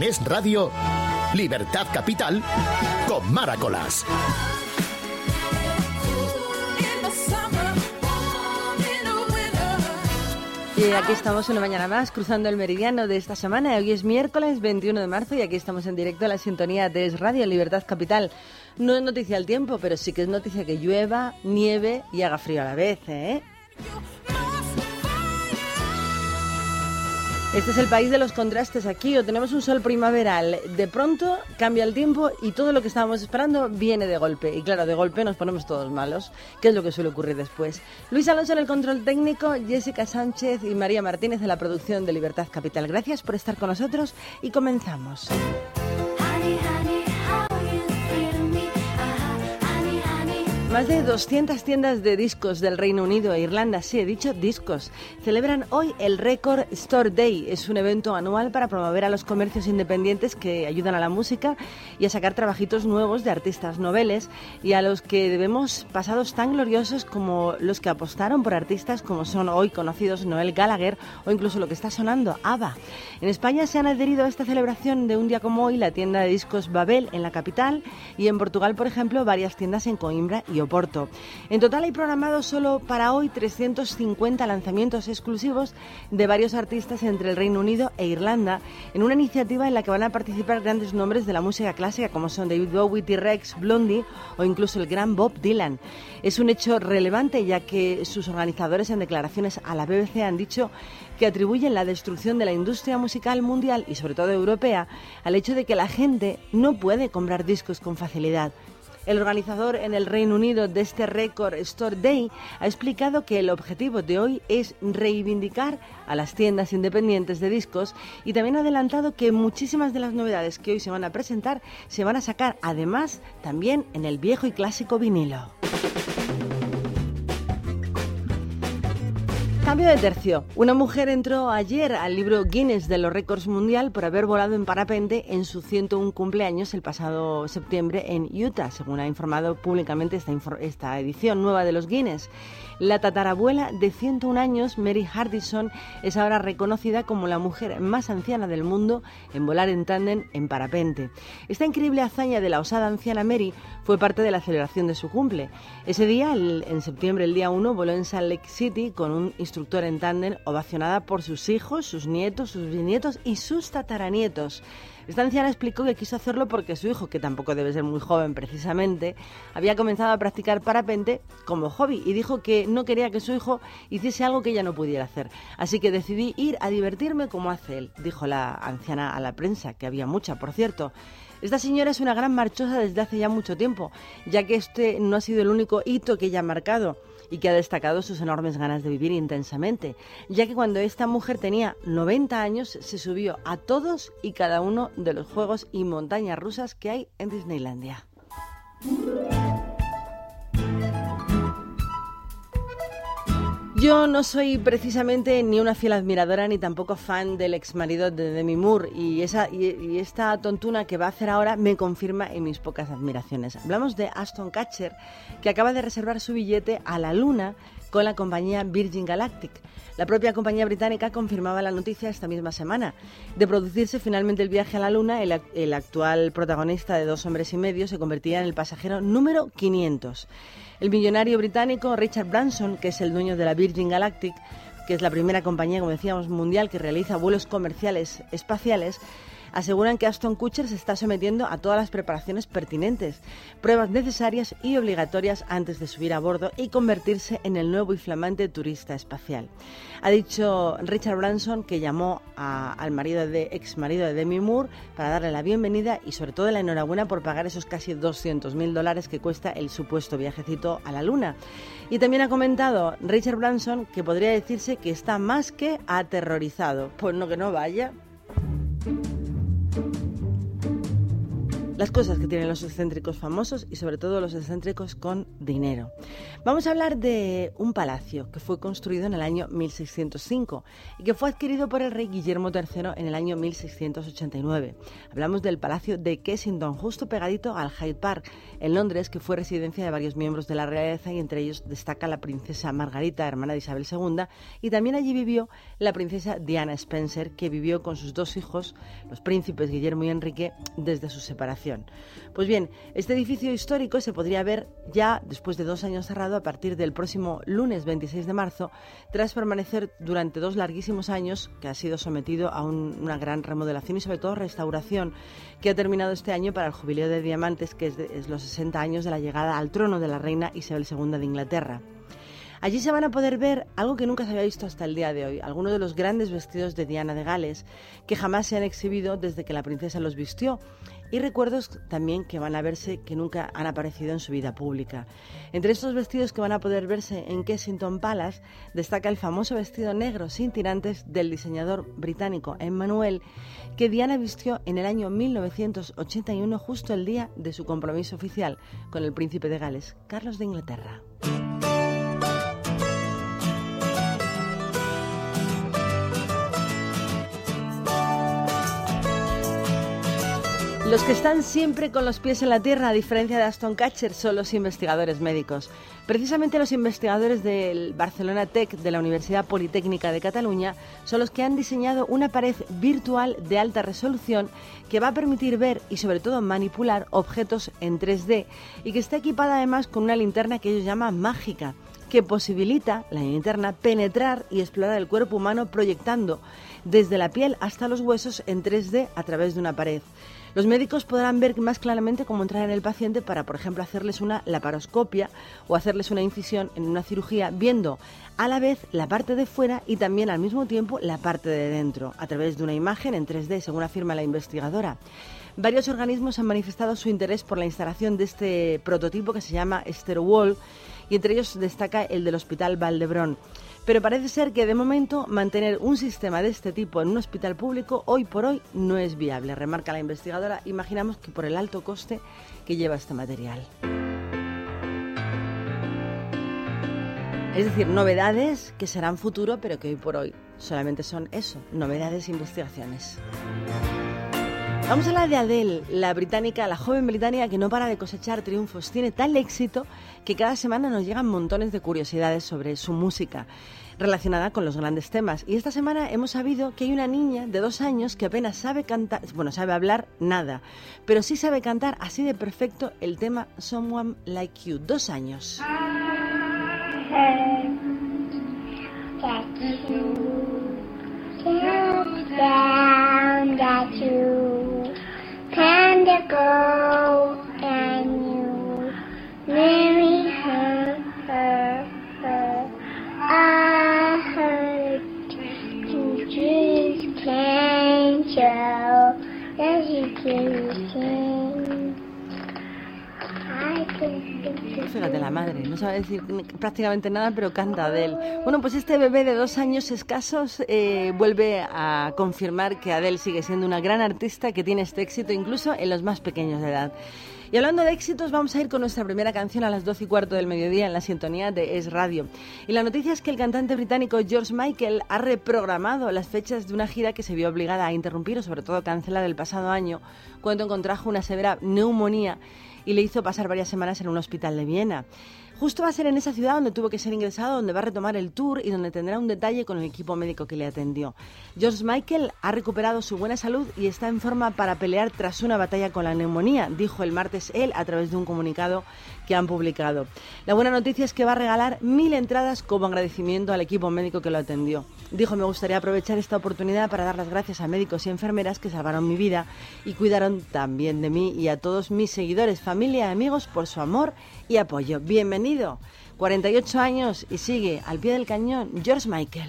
Es Radio, Libertad Capital, con Maracolas. Y aquí estamos una mañana más cruzando el meridiano de esta semana. Hoy es miércoles 21 de marzo y aquí estamos en directo a la sintonía de Es Radio Libertad Capital. No es noticia el tiempo, pero sí que es noticia que llueva, nieve y haga frío a la vez, ¿eh? Este es el país de los contrastes aquí, o tenemos un sol primaveral, de pronto cambia el tiempo y todo lo que estábamos esperando viene de golpe. Y claro, de golpe nos ponemos todos malos, que es lo que suele ocurrir después. Luis Alonso en el control técnico, Jessica Sánchez y María Martínez en la producción de Libertad Capital. Gracias por estar con nosotros y comenzamos. Más de 200 tiendas de discos del Reino Unido e Irlanda, sí, he dicho discos, celebran hoy el Record Store Day. Es un evento anual para promover a los comercios independientes que ayudan a la música y a sacar trabajitos nuevos de artistas noveles y a los que debemos pasados tan gloriosos como los que apostaron por artistas como son hoy conocidos Noel Gallagher o incluso lo que está sonando, ABBA. En España se han adherido a esta celebración de un día como hoy la tienda de discos Babel en la capital y en Portugal, por ejemplo, varias tiendas en Coimbra y En total hay programados solo para hoy 350 lanzamientos exclusivos de varios artistas entre el Reino Unido e Irlanda, en una iniciativa en la que van a participar grandes nombres de la música clásica como son David Bowie, T-Rex, Blondie o incluso el gran Bob Dylan. Es un hecho relevante ya que sus organizadores en declaraciones a la BBC han dicho que atribuyen la destrucción de la industria musical mundial y sobre todo europea al hecho de que la gente no puede comprar discos con facilidad. El organizador en el Reino Unido de este Record Store Day ha explicado que el objetivo de hoy es reivindicar a las tiendas independientes de discos y también ha adelantado que muchísimas de las novedades que hoy se van a presentar se van a sacar además también en el viejo y clásico vinilo. Cambio de tercio. Una mujer entró ayer al libro Guinness de los récords mundial por haber volado en parapente en su 101 cumpleaños el pasado septiembre en Utah, según ha informado públicamente esta, esta edición nueva de los Guinness. La tatarabuela de 101 años, Mary Hardison, es ahora reconocida como la mujer más anciana del mundo en volar en tándem en parapente. Esta increíble hazaña de la osada anciana Mary fue parte de la celebración de su cumple. Ese día, en septiembre, el día 1, voló en Salt Lake City con un instructor en tándem ovacionada por sus hijos, sus nietos, sus bisnietos y sus tataranietos. Esta anciana explicó que quiso hacerlo porque su hijo, que tampoco debe ser muy joven precisamente, había comenzado a practicar parapente como hobby y dijo que no quería que su hijo hiciese algo que ella no pudiera hacer. Así que decidí ir a divertirme como hace él, dijo la anciana a la prensa, que había mucha, por cierto. Esta señora es una gran marchosa desde hace ya mucho tiempo, ya que este no ha sido el único hito que ella ha marcado y que ha destacado sus enormes ganas de vivir intensamente, ya que cuando esta mujer tenía 90 años se subió a todos y cada uno de los juegos y montañas rusas que hay en Disneylandia. Yo no soy precisamente ni una fiel admiradora ni tampoco fan del ex marido de Demi Moore y, esa, y, esta tontuna que va a hacer ahora me confirma en mis pocas admiraciones. Hablamos de Aston Catcher que acaba de reservar su billete a la luna con la compañía Virgin Galactic. La propia compañía británica confirmaba la noticia esta misma semana. De producirse finalmente el viaje a la Luna, el, actual protagonista de Dos Hombres y Medio se convertía en el pasajero número 500. El millonario británico Richard Branson, que es el dueño de la Virgin Galactic, que es la primera compañía, como decíamos, mundial que realiza vuelos comerciales espaciales, aseguran que Aston Kutcher se está sometiendo a todas las preparaciones pertinentes, pruebas necesarias y obligatorias antes de subir a bordo y convertirse en el nuevo y flamante turista espacial. Ha dicho Richard Branson que llamó al marido de ex marido de Demi Moore para darle la bienvenida y sobre todo la enhorabuena por pagar esos casi 200 mil dólares que cuesta el supuesto viajecito a la luna. Y también ha comentado Richard Branson que podría decirse que está más que aterrorizado. Pues no que no vaya. Thank you las cosas que tienen los excéntricos famosos y sobre todo los excéntricos con dinero. Vamos a hablar de un palacio que fue construido en el año 1605 y que fue adquirido por el rey Guillermo III en el año 1689. Hablamos del Palacio de Kensington, justo pegadito al Hyde Park, en Londres, que fue residencia de varios miembros de la realeza y entre ellos destaca la princesa Margarita, hermana de Isabel II, y también allí vivió la princesa Diana Spencer, que vivió con sus dos hijos, los príncipes Guillermo y Enrique, desde su separación. Pues bien, este edificio histórico se podría ver ya después de dos años cerrado a partir del próximo lunes 26 de marzo, tras permanecer durante dos larguísimos años, que ha sido sometido a una gran remodelación y sobre todo restauración, que ha terminado este año para el jubileo de diamantes, que es, los 60 años de la llegada al trono de la reina Isabel II de Inglaterra. Allí se van a poder ver algo que nunca se había visto hasta el día de hoy, algunos de los grandes vestidos de Diana de Gales, que jamás se han exhibido desde que la princesa los vistió, y recuerdos también que van a verse que nunca han aparecido en su vida pública. Entre estos vestidos que van a poder verse en Kensington Palace destaca el famoso vestido negro sin tirantes del diseñador británico Emmanuel, que Diana vistió en el año 1981 justo el día de su compromiso oficial con el príncipe de Gales, Carlos de Inglaterra. Los que están siempre con los pies en la tierra, a diferencia de Aston Catcher, son los investigadores médicos. Precisamente los investigadores del Barcelona Tech de la Universidad Politécnica de Cataluña son los que han diseñado una pared virtual de alta resolución que va a permitir ver y sobre todo manipular objetos en 3D y que está equipada además con una linterna que ellos llaman mágica que posibilita la linterna penetrar y explorar el cuerpo humano proyectando desde la piel hasta los huesos en 3D a través de una pared. Los médicos podrán ver más claramente cómo entrar en el paciente para, por ejemplo, hacerles una laparoscopia o hacerles una incisión en una cirugía, viendo a la vez la parte de fuera y también al mismo tiempo la parte de dentro, a través de una imagen en 3D, según afirma la investigadora. Varios organismos han manifestado su interés por la instalación de este prototipo que se llama Wall y entre ellos destaca el del Hospital Valdebrón. Pero parece ser que de momento mantener un sistema de este tipo en un hospital público hoy por hoy no es viable, remarca la investigadora. Imaginamos que por el alto coste que lleva este material. Es decir, novedades que serán futuro, pero que hoy por hoy solamente son eso, novedades e investigaciones. Vamos a hablar de Adele, la británica, la joven británica que no para de cosechar triunfos. Tiene tal éxito que cada semana nos llegan montones de curiosidades sobre su música relacionada con los grandes temas. Y esta semana hemos sabido que hay una niña de dos años que apenas sabe cantar, bueno, sabe hablar nada, pero sí sabe cantar así de perfecto el tema Someone Like You. Dos años. Madre, no sabe decir prácticamente nada, pero canta de él. Bueno, pues este bebé de dos años escasos eh, vuelve a confirmar que Adele sigue siendo una gran artista que tiene este éxito incluso en los más pequeños de edad. Y hablando de éxitos, vamos a ir con nuestra primera canción a las 12 y cuarto del mediodía en la sintonía de Es Radio. Y la noticia es que el cantante británico George Michael ha reprogramado las fechas de una gira que se vio obligada a interrumpir o sobre todo cancelar el pasado año cuando contrajo una severa neumonía y le hizo pasar varias semanas en un hospital de Viena. Justo va a ser en esa ciudad donde tuvo que ser ingresado, donde va a retomar el tour y donde tendrá un detalle con el equipo médico que le atendió. George Michael ha recuperado su buena salud y está en forma para pelear tras una batalla con la neumonía, dijo el martes él a través de un comunicado han publicado. La buena noticia es que va a regalar mil entradas como agradecimiento al equipo médico que lo atendió. Dijo, me gustaría aprovechar esta oportunidad para dar las gracias a médicos y enfermeras que salvaron mi vida y cuidaron también de mí y a todos mis seguidores, familia y amigos por su amor y apoyo. Bienvenido. 48 años y sigue al pie del cañón George Michael.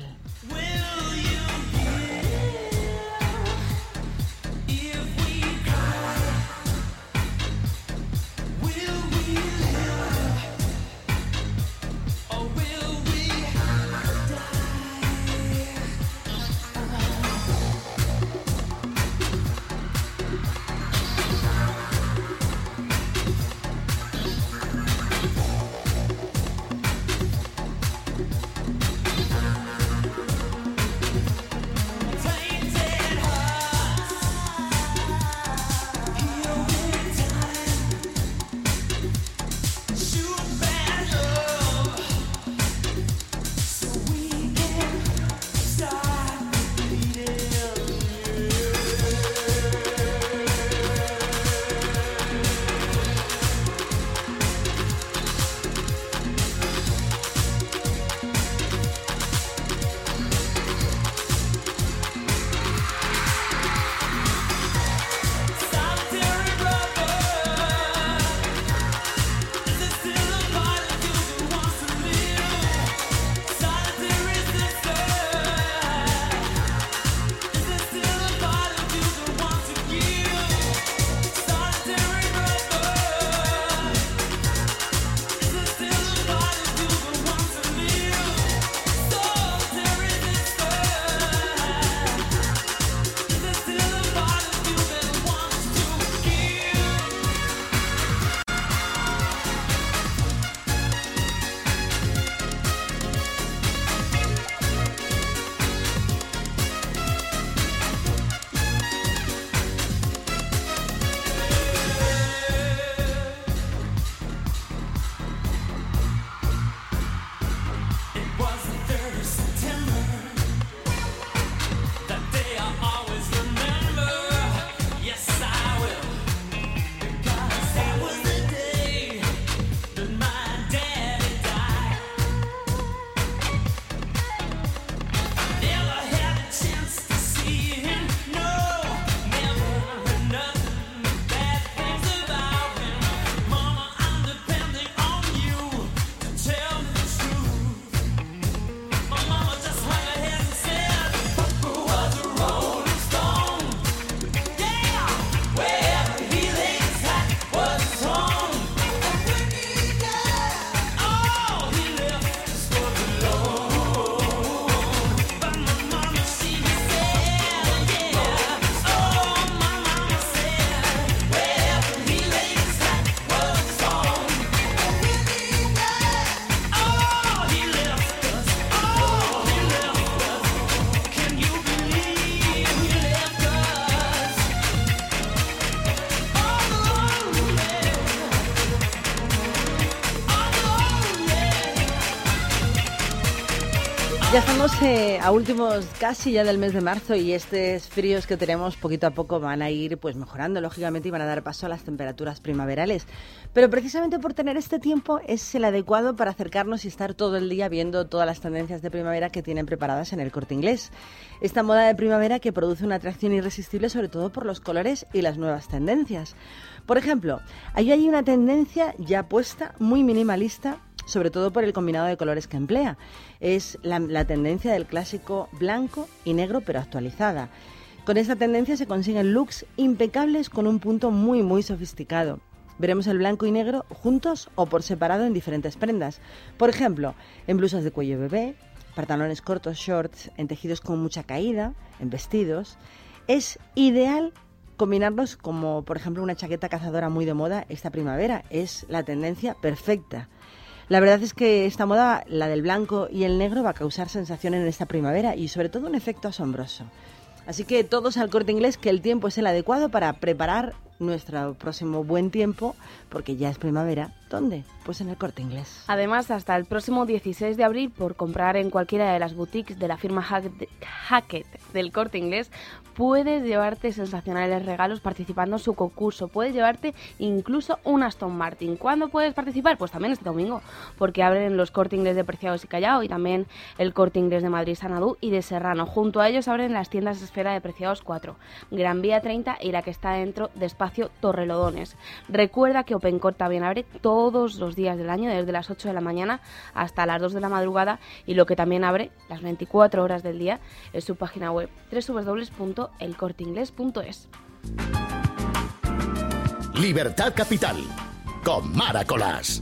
Eh, a últimos casi ya del mes de marzo y estos fríos que tenemos poquito a poco van a ir pues mejorando lógicamente y van a dar paso a las temperaturas primaverales. Pero precisamente por tener este tiempo es el adecuado para acercarnos y estar todo el día viendo todas las tendencias de primavera que tienen preparadas en el corte inglés. Esta moda de primavera que produce una atracción irresistible sobre todo por los colores y las nuevas tendencias. Por ejemplo, hay ahí una tendencia ya puesta muy minimalista sobre todo por el combinado de colores que emplea. Es la, tendencia del clásico blanco y negro pero actualizada. Con esta tendencia se consiguen looks impecables con un punto muy muy sofisticado. Veremos el blanco y negro juntos o por separado en diferentes prendas. Por ejemplo, en blusas de cuello bebé, pantalones cortos, shorts, en tejidos con mucha caída, en vestidos. Es ideal combinarlos como por ejemplo una chaqueta cazadora muy de moda esta primavera. Es la tendencia perfecta. La verdad es que esta moda, la del blanco y el negro, va a causar sensación en esta primavera y sobre todo un efecto asombroso. Así que todos al corte inglés que el tiempo es el adecuado para preparar nuestro próximo buen tiempo, porque ya es primavera. ¿Dónde? Pues en el corte inglés. Además, hasta el próximo 16 de abril, por comprar en cualquiera de las boutiques de la firma Hackett del corte inglés, puedes llevarte sensacionales regalos participando en su concurso. Puedes llevarte incluso un Aston Martin. ¿Cuándo puedes participar? Pues también este domingo, porque abren los corte inglés de Preciados y Callao y también el corte inglés de Madrid, Sanadú y de Serrano. Junto a ellos abren las tiendas Esfera de Preciados 4, Gran Vía 30 y la que está dentro de Espacio Torrelodones. Recuerda que OpenCore también abre todos los días del año, desde las 8 de la mañana hasta las 2 de la madrugada y lo que también abre las 24 horas del día es su página web www elcorteingles.es. Libertad Capital con Maracolas.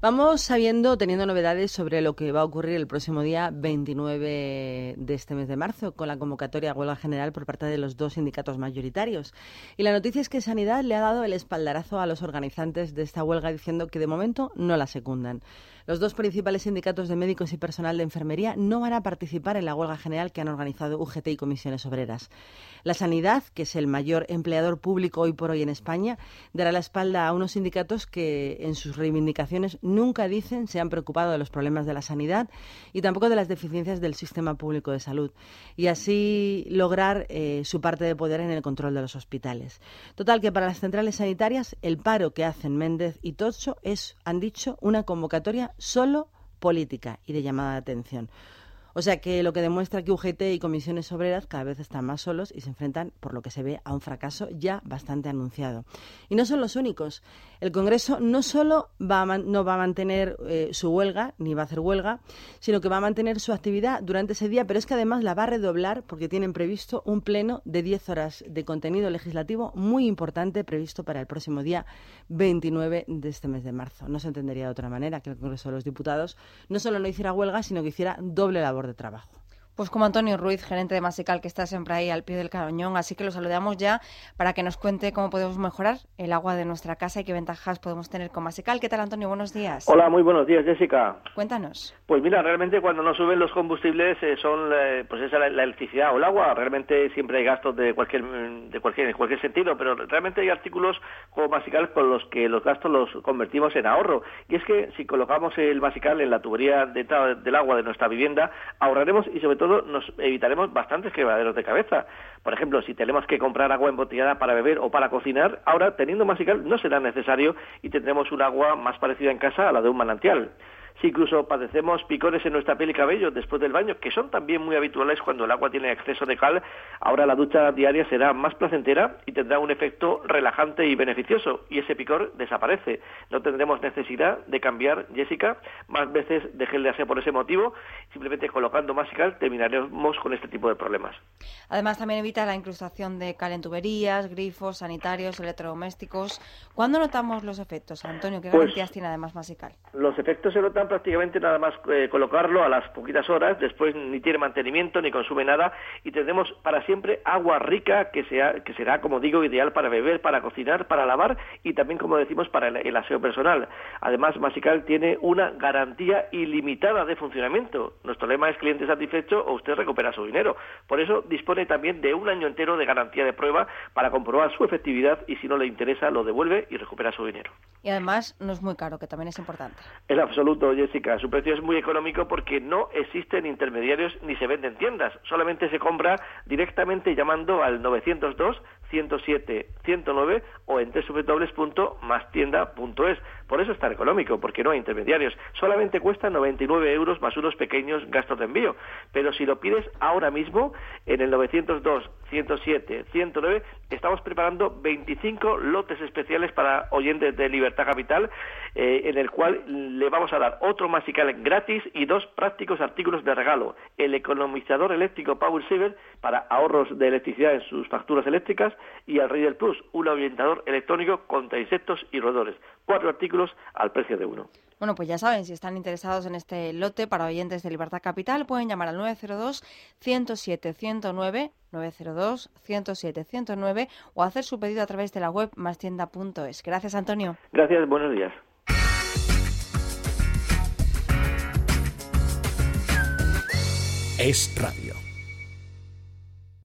902 050550. Vamos sabiendo, teniendo novedades sobre lo que va a ocurrir el próximo día 29 de este mes de marzo con la convocatoria a huelga general por parte de los dos sindicatos mayoritarios. Y la noticia es que Sanidad le ha dado el espaldarazo a los organizantes de esta huelga diciendo que de momento no la secundan. Los dos principales sindicatos de médicos y personal de enfermería no van a participar en la huelga general que han organizado UGT y comisiones obreras. La sanidad, que es el mayor empleador público hoy por hoy en España, dará la espalda a unos sindicatos que en sus reivindicaciones nunca dicen se han preocupado de los problemas de la sanidad y tampoco de las deficiencias del sistema público de salud y así lograr eh, su parte de poder en el control de los hospitales. Total que para las centrales sanitarias el paro que hacen Méndez y Tocho es, han dicho, una convocatoria solo política y de llamada de atención. O sea que lo que demuestra que UGT y comisiones obreras cada vez están más solos y se enfrentan, por lo que se ve, a un fracaso ya bastante anunciado. Y no son los únicos. El Congreso no solo va no va a mantener eh, su huelga, ni va a hacer huelga, sino que va a mantener su actividad durante ese día, pero es que además la va a redoblar porque tienen previsto un pleno de 10 horas de contenido legislativo muy importante previsto para el próximo día 29 de este mes de marzo. No se entendería de otra manera que el Congreso de los Diputados no solo no hiciera huelga, sino que hiciera doble labor de trabajo. Pues como Antonio Ruiz, gerente de Masical, que está siempre ahí al pie del cañón, así que lo saludamos ya para que nos cuente cómo podemos mejorar el agua de nuestra casa y qué ventajas podemos tener con Masical. ¿Qué tal, Antonio? Buenos días. Hola, muy buenos días, Jessica. Cuéntanos. Pues mira, realmente cuando no suben los combustibles eh, son eh, pues esa la, la, electricidad o el agua. Realmente siempre hay gastos de cualquier de cualquier en cualquier sentido, pero realmente hay artículos como Masical con los que los gastos los convertimos en ahorro. Y es que si colocamos el Masical en la tubería de, del agua de nuestra vivienda, ahorraremos y sobre todo nos evitaremos bastantes quebraderos de cabeza. Por ejemplo, si tenemos que comprar agua embotellada para beber o para cocinar, ahora teniendo Masical no será necesario y tendremos un agua más parecida en casa a la de un manantial. Si incluso padecemos picores en nuestra piel y cabello después del baño, que son también muy habituales cuando el agua tiene exceso de cal, ahora la ducha diaria será más placentera y tendrá un efecto relajante y beneficioso, y ese picor desaparece. No tendremos necesidad de cambiar, Jessica, más veces de gel de aseo por ese motivo, simplemente colocando más cal terminaremos con este tipo de problemas. Además, también evita la incrustación de cal en tuberías, grifos, sanitarios, electrodomésticos. ¿Cuándo notamos los efectos, Antonio? ¿Qué pues garantías tiene además Masical? Los efectos se notan prácticamente nada más eh, colocarlo a las poquitas horas, después ni tiene mantenimiento ni consume nada y tendremos para siempre agua rica que, sea, que será, como digo, ideal para beber, para cocinar, para lavar y también, como decimos, para el, aseo personal. Además, Masical tiene una garantía ilimitada de funcionamiento. Nuestro lema es cliente satisfecho o usted recupera su dinero. Por eso dispone también de un año entero de garantía de prueba para comprobar su efectividad y si no le interesa lo devuelve y recupera su dinero. Y además no es muy caro, que también es importante. En absoluto, Jessica. Su precio es muy económico porque no existen intermediarios ni se venden tiendas. Solamente se compra directamente llamando al 902 107 109 o en www.mastienda.es. Por eso es tan económico, porque no hay intermediarios. Solamente cuesta 99 euros más unos pequeños gastos de envío. Pero si lo pides ahora mismo, en el 902 107 109, estamos preparando 25 lotes especiales para oyentes de Libertad Capital, eh, en el cual le vamos a dar otro masical gratis y dos prácticos artículos de regalo. El economizador eléctrico Power Saver para ahorros de electricidad en sus facturas eléctricas y el Rey del Plus, un orientador electrónico contra insectos y roedores. Cuatro artículos al precio de uno. Bueno, pues ya saben, si están interesados en este lote para oyentes de Libertad Capital, pueden llamar al 902-107-109, 902-107-109 o hacer su pedido a través de la web mastienda.es. Gracias, Antonio. Gracias, buenos días. Es radio.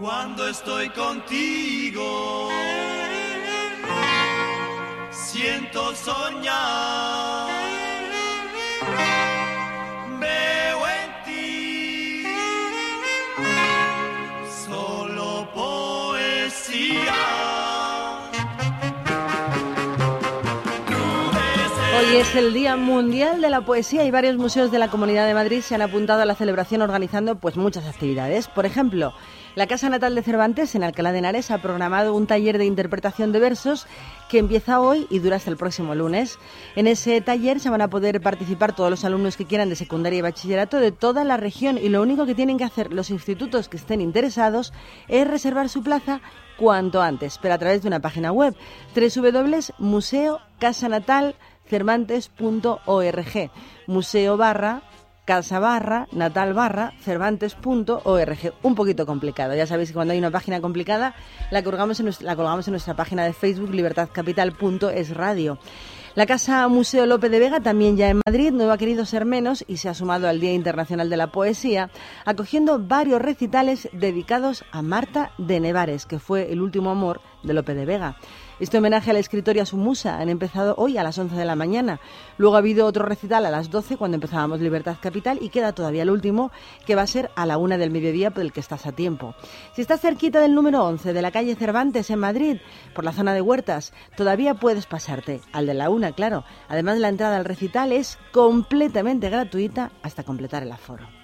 Cuando estoy contigo, siento soñar. Veo en ti solo poesía. Hoy es el Día Mundial de la Poesía y varios museos de la Comunidad de Madrid se han apuntado a la celebración organizando pues muchas actividades. Por ejemplo, la Casa Natal de Cervantes, en Alcalá de Henares, ha programado un taller de interpretación de versos que empieza hoy y dura hasta el próximo lunes. En ese taller se van a poder participar todos los alumnos que quieran de secundaria y bachillerato de toda la región y lo único que tienen que hacer los institutos que estén interesados es reservar su plaza cuanto antes, pero a través de una página web www.museocasanatalcervantes.org museo barra casa barra, natal barra, cervantes.org. Un poquito complicado. Ya sabéis que cuando hay una página complicada la colgamos en nuestra, página de Facebook libertadcapital.es radio. La Casa Museo López de Vega, también ya en Madrid, no ha querido ser menos y se ha sumado al Día Internacional de la Poesía, acogiendo varios recitales dedicados a Marta de Nevares, que fue el último amor de Lope de Vega. Este homenaje al escritor y a su musa han empezado hoy a las 11 de la mañana. Luego ha habido otro recital a las 12 cuando empezábamos Libertad Capital y queda todavía el último que va a ser a la una del mediodía por el que estás a tiempo. Si estás cerquita del número 11 de la calle Cervantes en Madrid, por la zona de Huertas, todavía puedes pasarte al de la una, claro. Además la entrada al recital es completamente gratuita hasta completar el aforo.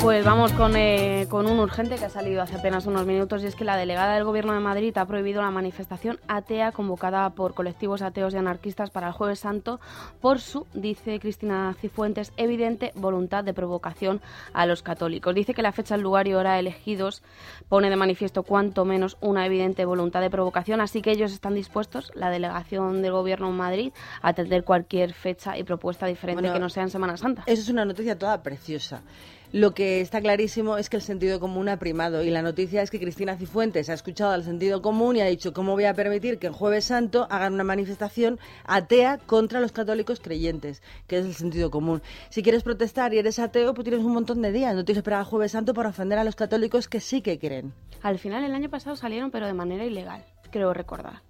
Pues vamos eh, con, un urgente que ha salido hace apenas unos minutos y es que la delegada del Gobierno de Madrid ha prohibido la manifestación atea convocada por colectivos ateos y anarquistas para el Jueves Santo por su, dice Cristina Cifuentes, evidente voluntad de provocación a los católicos. Dice que la fecha, el lugar y hora elegidos pone de manifiesto cuanto menos una evidente voluntad de provocación, así que ellos están dispuestos, la delegación del Gobierno en Madrid, a atender cualquier fecha y propuesta diferente que no sea en Semana Santa. Eso es una noticia toda preciosa. Lo que está clarísimo es que el sentido común ha primado y la noticia es que Cristina Cifuentes ha escuchado al sentido común y ha dicho cómo voy a permitir que el jueves santo hagan una manifestación atea contra los católicos creyentes, que es el sentido común. Si quieres protestar y eres ateo, pues tienes un montón de días, no tienes que esperar al jueves santo para ofender a los católicos que sí que creen. Al final, el año pasado salieron, pero de manera ilegal, creo recordar.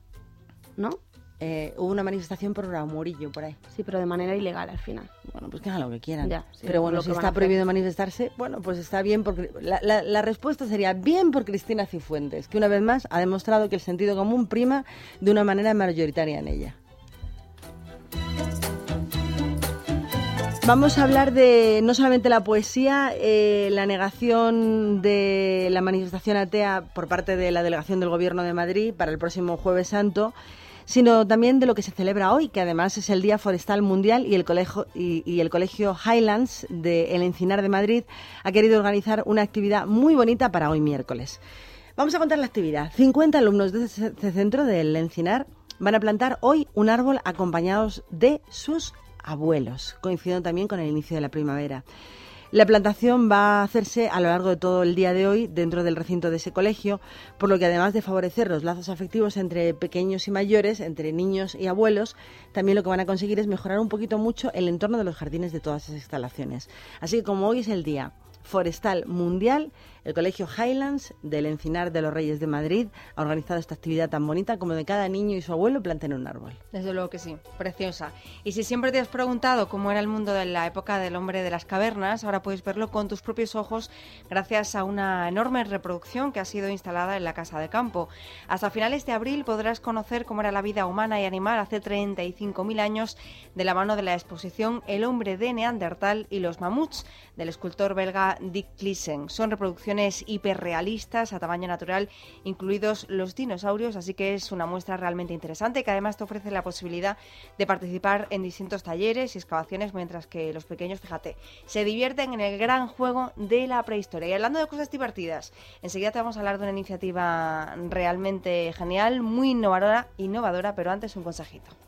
¿No? Eh, hubo una manifestación por Murillo por ahí. Sí, pero de manera ilegal al final. Bueno, pues que hagan lo que quieran. Ya, sí, pero bueno, si está prohibido manifestarse, bueno, pues está bien. La, la- la respuesta sería bien por Cristina Cifuentes, que una vez más ha demostrado que el sentido común prima de una manera mayoritaria en ella. Vamos a hablar de no solamente la poesía, eh, la negación de la manifestación atea por parte de la delegación del Gobierno de Madrid para el próximo Jueves Santo, sino también de lo que se celebra hoy, que además es el Día Forestal Mundial y el Colegio, y, el colegio Highlands de El Encinar de Madrid ha querido organizar una actividad muy bonita para hoy miércoles. Vamos a contar la actividad. 50 alumnos de este centro del Encinar van a plantar hoy un árbol acompañados de sus abuelos, coincidiendo también con el inicio de la primavera. La plantación va a hacerse a lo largo de todo el día de hoy dentro del recinto de ese colegio, por lo que además de favorecer los lazos afectivos entre pequeños y mayores, entre niños y abuelos, también lo que van a conseguir es mejorar un poquito mucho el entorno de los jardines de todas esas instalaciones. Así que como hoy es el día forestal mundial, el Colegio Highlands del Encinar de los Reyes de Madrid ha organizado esta actividad tan bonita como de cada niño y su abuelo planten un árbol. Desde luego que sí, preciosa. Y si siempre te has preguntado cómo era el mundo de la época del hombre de las cavernas, ahora puedes verlo con tus propios ojos gracias a una enorme reproducción que ha sido instalada en la Casa de Campo. Hasta finales de abril podrás conocer cómo era la vida humana y animal hace 35.000 años de la mano de la exposición El hombre de Neandertal y los mamuts del escultor belga Dick Clissen. Son reproducciones hiperrealistas a tamaño natural, incluidos los dinosaurios, así que es una muestra realmente interesante que además te ofrece la posibilidad de participar en distintos talleres y excavaciones, mientras que los pequeños, fíjate, se divierten en el gran juego de la prehistoria. Y hablando de cosas divertidas, enseguida te vamos a hablar de una iniciativa realmente genial, muy innovadora, innovadora, pero antes un consejito.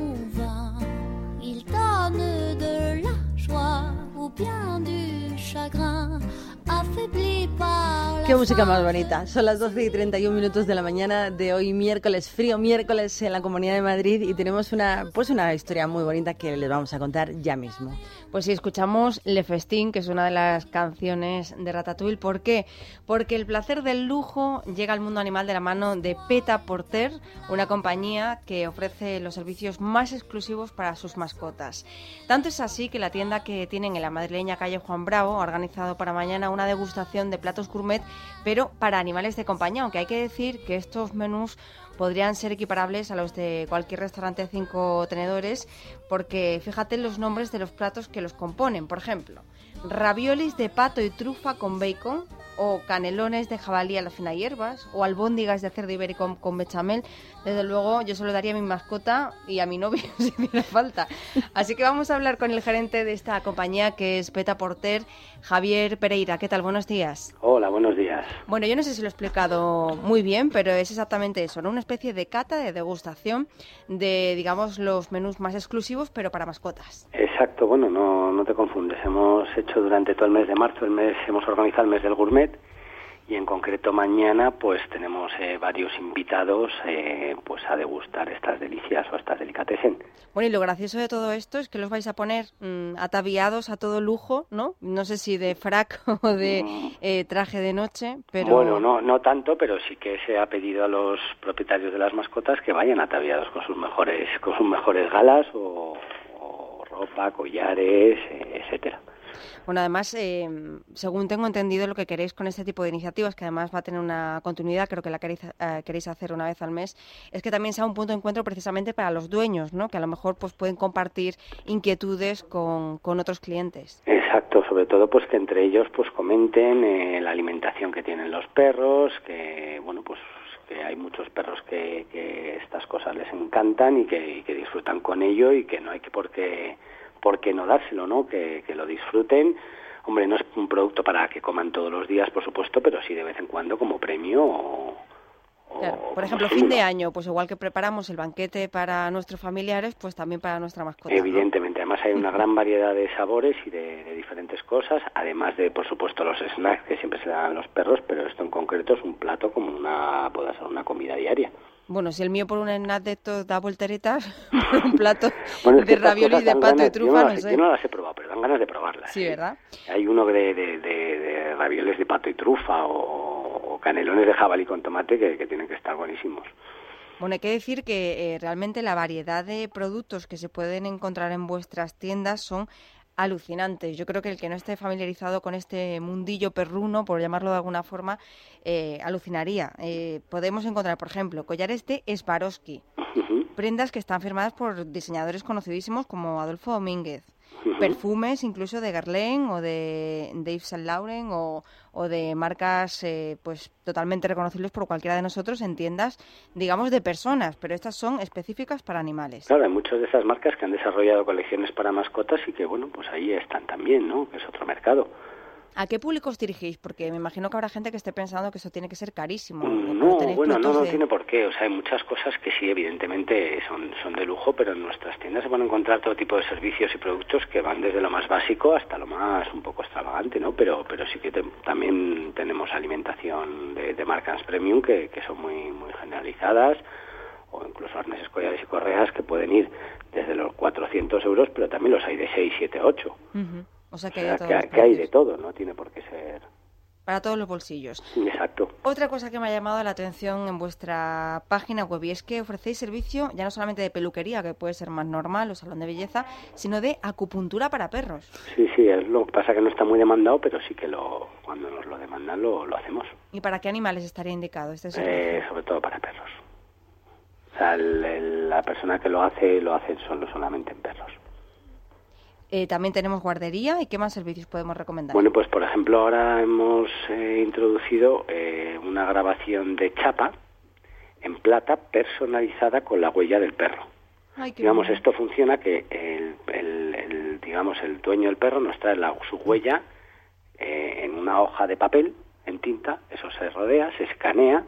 Ils donnent de la joie ou bien du chagrin. Affaibli par la Qué música más bonita. Son las 12 y 31 minutos de la mañana de hoy miércoles, frío miércoles en la Comunidad de Madrid y tenemos una pues una historia muy bonita que les vamos a contar ya mismo. Pues sí, escuchamos Le Festín, que es una de las canciones de Ratatouille. ¿Por qué? Porque el placer del lujo llega al mundo animal de la mano de Peta Porter, una compañía que ofrece los servicios más exclusivos para sus mascotas. Tanto es así que la tienda que tienen en la madrileña calle Juan Bravo ha organizado para mañana una degustación de platos gourmet, pero para animales de compañía, aunque hay que decir que estos menús podrían ser equiparables a los de cualquier restaurante de cinco tenedores, porque fíjate en los nombres de los platos que los componen. Por ejemplo, raviolis de pato y trufa con bacon, o canelones de jabalí a la fina hierbas, o albóndigas de cerdo ibérico con bechamel. Desde luego, yo se lo daría a mi mascota y a mi novio si hiciera falta. Así que vamos a hablar con el gerente de esta compañía, que es Peta Porter, Javier Pereira. ¿Qué tal? Buenos días. Hola, buenos días. Bueno, yo no sé si lo he explicado muy bien, pero es exactamente eso, ¿no? Una especie de cata, de degustación de, digamos, los menús más exclusivos, pero para mascotas. Exacto, bueno, no, no te confundes. Hemos hecho durante todo el mes de marzo, el mes, hemos organizado el mes del gourmet y en concreto mañana pues tenemos eh, varios invitados eh, pues a degustar estas delicias o estas delicatessen. Bueno, y lo gracioso de todo esto es que los vais a poner mm, ataviados a todo lujo, ¿no? No sé si de frac o de eh, traje de noche, pero... Bueno, no, no tanto, pero sí que se ha pedido a los propietarios de las mascotas que vayan ataviados con sus mejores, con sus mejores galas o, o ropa, collares, etcétera. Bueno, además, eh, según tengo entendido, lo que queréis con este tipo de iniciativas, que además va a tener una continuidad, creo que la queréis, eh, queréis hacer una vez al mes, es que también sea un punto de encuentro precisamente para los dueños, ¿no? Que a lo mejor pues pueden compartir inquietudes con, con otros clientes. Exacto. Sobre todo pues que entre ellos pues comenten eh, la alimentación que tienen los perros, que bueno pues que hay muchos perros que, que estas cosas les encantan y que, que disfrutan con ello y que no hay que por qué, por qué no dárselo, ¿no? Que, que lo disfruten. Hombre, no es un producto para que coman todos los días, por supuesto, pero sí de vez en cuando como premio o, Claro, Por ejemplo, fin de año, pues igual que preparamos el banquete para nuestros familiares, pues también para nuestra mascota. ¿no? Evidentemente, además hay una gran variedad de sabores y de, de diferentes cosas, además de, por supuesto, los snacks que siempre se dan a los perros, pero esto en concreto es un plato como una, puede ser una comida diaria. Bueno, si el mío por un snack de estos da volteretas, por un plato Bueno, es que de ravioli de pato y ganas- trufa, no, no las, sé. yo no las he probado, pero dan ganas de probarlas. Sí, ¿eh? ¿verdad? Hay uno de, de, de- de ravioles de pato y trufa o, o canelones de jabalí con tomate que, que tienen que estar buenísimos. Bueno, hay que decir que eh, realmente la variedad de productos que se pueden encontrar en vuestras tiendas son alucinantes. Yo creo que el que no esté familiarizado con este mundillo perruno, por llamarlo de alguna forma, eh, alucinaría. Eh, podemos encontrar, por ejemplo, collares de Swarovski, prendas que están firmadas por diseñadores conocidísimos como Adolfo Domínguez, perfumes incluso de Guerlain o de, Yves Saint Laurent o, o de marcas eh, pues totalmente reconocibles por cualquiera de nosotros en tiendas, digamos, de personas, pero estas son específicas para animales. Claro, hay muchas de esas marcas que han desarrollado colecciones para mascotas y que, bueno, pues ahí están también, ¿no? Que es otro mercado. ¿A qué público os dirigís? Porque me imagino que habrá gente que esté pensando que eso tiene que ser carísimo. Mm, ¿O No, bueno, no, no de- tiene por qué. O sea, hay muchas cosas que sí, evidentemente, son, son de lujo, pero en nuestras tiendas se van a encontrar todo tipo de servicios y productos que van desde lo más básico hasta lo más un poco extravagante, ¿no? Pero, pero sí que te- también tenemos alimentación de, de marcas premium que, que son muy, muy generalizadas, o incluso arneses, collares y correas que pueden ir desde los 400 euros, pero también los hay de 6, 7, 8. Ujú. O sea O que hay sea, de que, que hay de todo, no tiene por qué ser para todos los bolsillos. exacto. Otra cosa que me ha llamado la atención en vuestra página web y es que ofrecéis servicio ya no solamente de peluquería, que puede ser más normal o salón de belleza, sino de acupuntura para perros. Sí, sí, es lo que pasa que no está muy demandado, pero sí que lo, cuando nos lo demandan lo, lo hacemos. ¿Y para qué animales estaría indicado este servicio? Eh, sobre todo para perros. O sea, el- el- la persona que lo hace, lo hace solo solamente en perros. Eh, también tenemos guardería y qué más servicios podemos recomendar. Bueno, pues por ejemplo ahora hemos eh, introducido eh, una grabación de chapa en plata personalizada con la huella del perro. Ay, digamos, bien. esto funciona que el, el- el, digamos, el dueño del perro nos trae la- su huella eh, en una hoja de papel, en tinta, eso se rodea, se escanea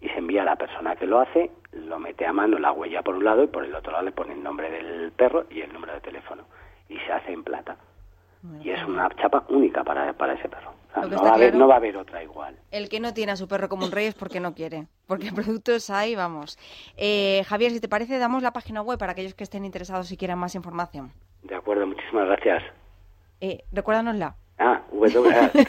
y se envía a la persona que lo hace, lo mete a mano la huella por un lado y por el otro lado le pone el nombre del perro y el número de teléfono y se hace en plata. Y es una chapa única para, para ese perro. O sea, no, va a haber, claro- no va a haber otra igual. El que no tiene a su perro como un rey es porque no quiere. Porque productos hay, vamos. Eh, Javier, si te parece, damos la página web para aquellos que estén interesados y quieran más información. De acuerdo, muchísimas gracias. Eh, recuérdanosla. Ah, W.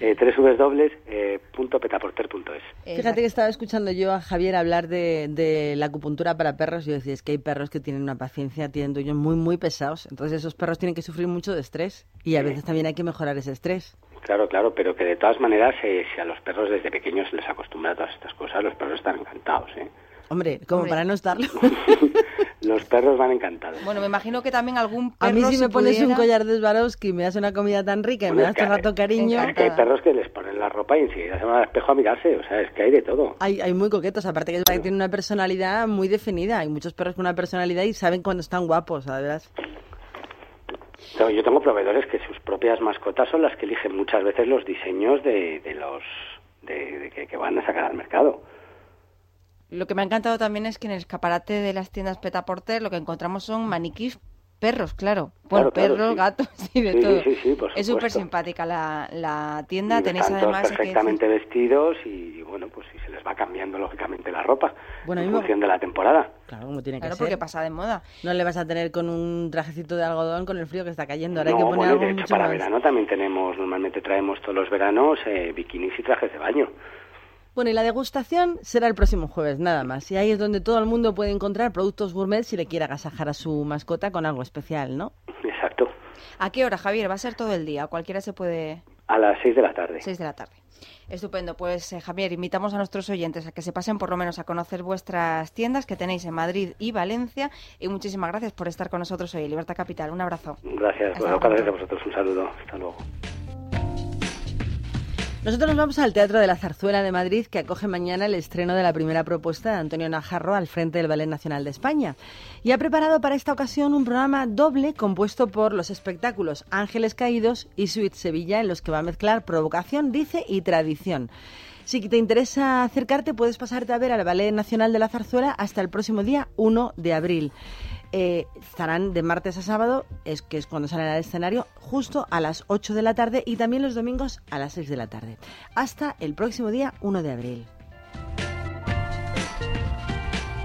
Eh, www.petaporter.es. Fíjate que estaba escuchando yo a Javier hablar de, de la acupuntura para perros y yo decía, es que hay perros que tienen una paciencia, tienen dueños muy, muy pesados. Entonces esos perros tienen que sufrir mucho de estrés y a veces también hay que mejorar ese estrés. Claro, claro, pero que de todas maneras, eh, si a los perros desde pequeños se les acostumbra a todas estas cosas, los perros están encantados, ¿eh? Hombre, como para no estarlo. Los perros van encantados. Bueno, me imagino que también algún A perro mí si me pones un collar de Swarovski y me das una comida tan rica y me Bueno, das es que todo rato cariño... Es que hay perros que les ponen la ropa y enseguida se van al espejo a mirarse, o sea, es que hay de todo. Hay, hay muy coquetos, aparte que es verdad que tienen una personalidad muy definida. Hay muchos perros con una personalidad y saben cuando están guapos, ¿sabes? Yo yo tengo proveedores que sus propias mascotas son las que eligen muchas veces los diseños de, de los de, de que, que van a sacar al mercado. Lo que me ha encantado también es que en el escaparate de las tiendas Peta Porter lo que encontramos son maniquís perros, claro. Bueno, Claro, claro, perros, sí. gatos y de Sí, sí, todo. sí, sí, por es supuesto. súper simpática la, la tienda. Y Tenéis están todos además... que perfectamente vestidos y, bueno, pues si se les va cambiando lógicamente la ropa Bueno, en función de la temporada. Claro, como tiene que Claro, ser. porque pasa de moda. No le vas a tener con un trajecito de algodón con el frío que está cayendo. Ahora hay que No, poner bueno, algo de hecho mucho para más. verano también tenemos, normalmente traemos todos los veranos eh, bikinis y trajes de baño. Bueno, y la degustación será el próximo jueves, nada más. Y ahí es donde todo el mundo puede encontrar productos gourmet si le quiere agasajar a su mascota con algo especial, ¿no? Exacto. ¿A qué hora, Javier? Va a ser todo el día. Cualquiera se puede... A las 6 de la tarde. 6 de la tarde. Estupendo, pues eh, Javier, invitamos a nuestros oyentes a que se pasen por lo menos a conocer vuestras tiendas que tenéis en Madrid y Valencia y muchísimas gracias por estar con nosotros hoy en Libertad Capital. Un abrazo. Gracias, Hasta bueno, gracias a vosotros. Un saludo. Hasta luego. Nosotros nos vamos al Teatro de la Zarzuela de Madrid, que acoge mañana el estreno de la primera propuesta de Antonio Najarro al frente del Ballet Nacional de España. Y ha preparado para esta ocasión un programa doble compuesto por los espectáculos Ángeles Caídos y Suite Sevilla, en los que va a mezclar provocación, dice, y tradición. Si te interesa acercarte, puedes pasarte a ver al Ballet Nacional de la Zarzuela hasta el próximo día 1 de abril. Eh, estarán de martes a sábado, es que es cuando salen al escenario, justo a las 8 de la tarde y también los domingos a las 6 de la tarde. Hasta el próximo día 1 de abril.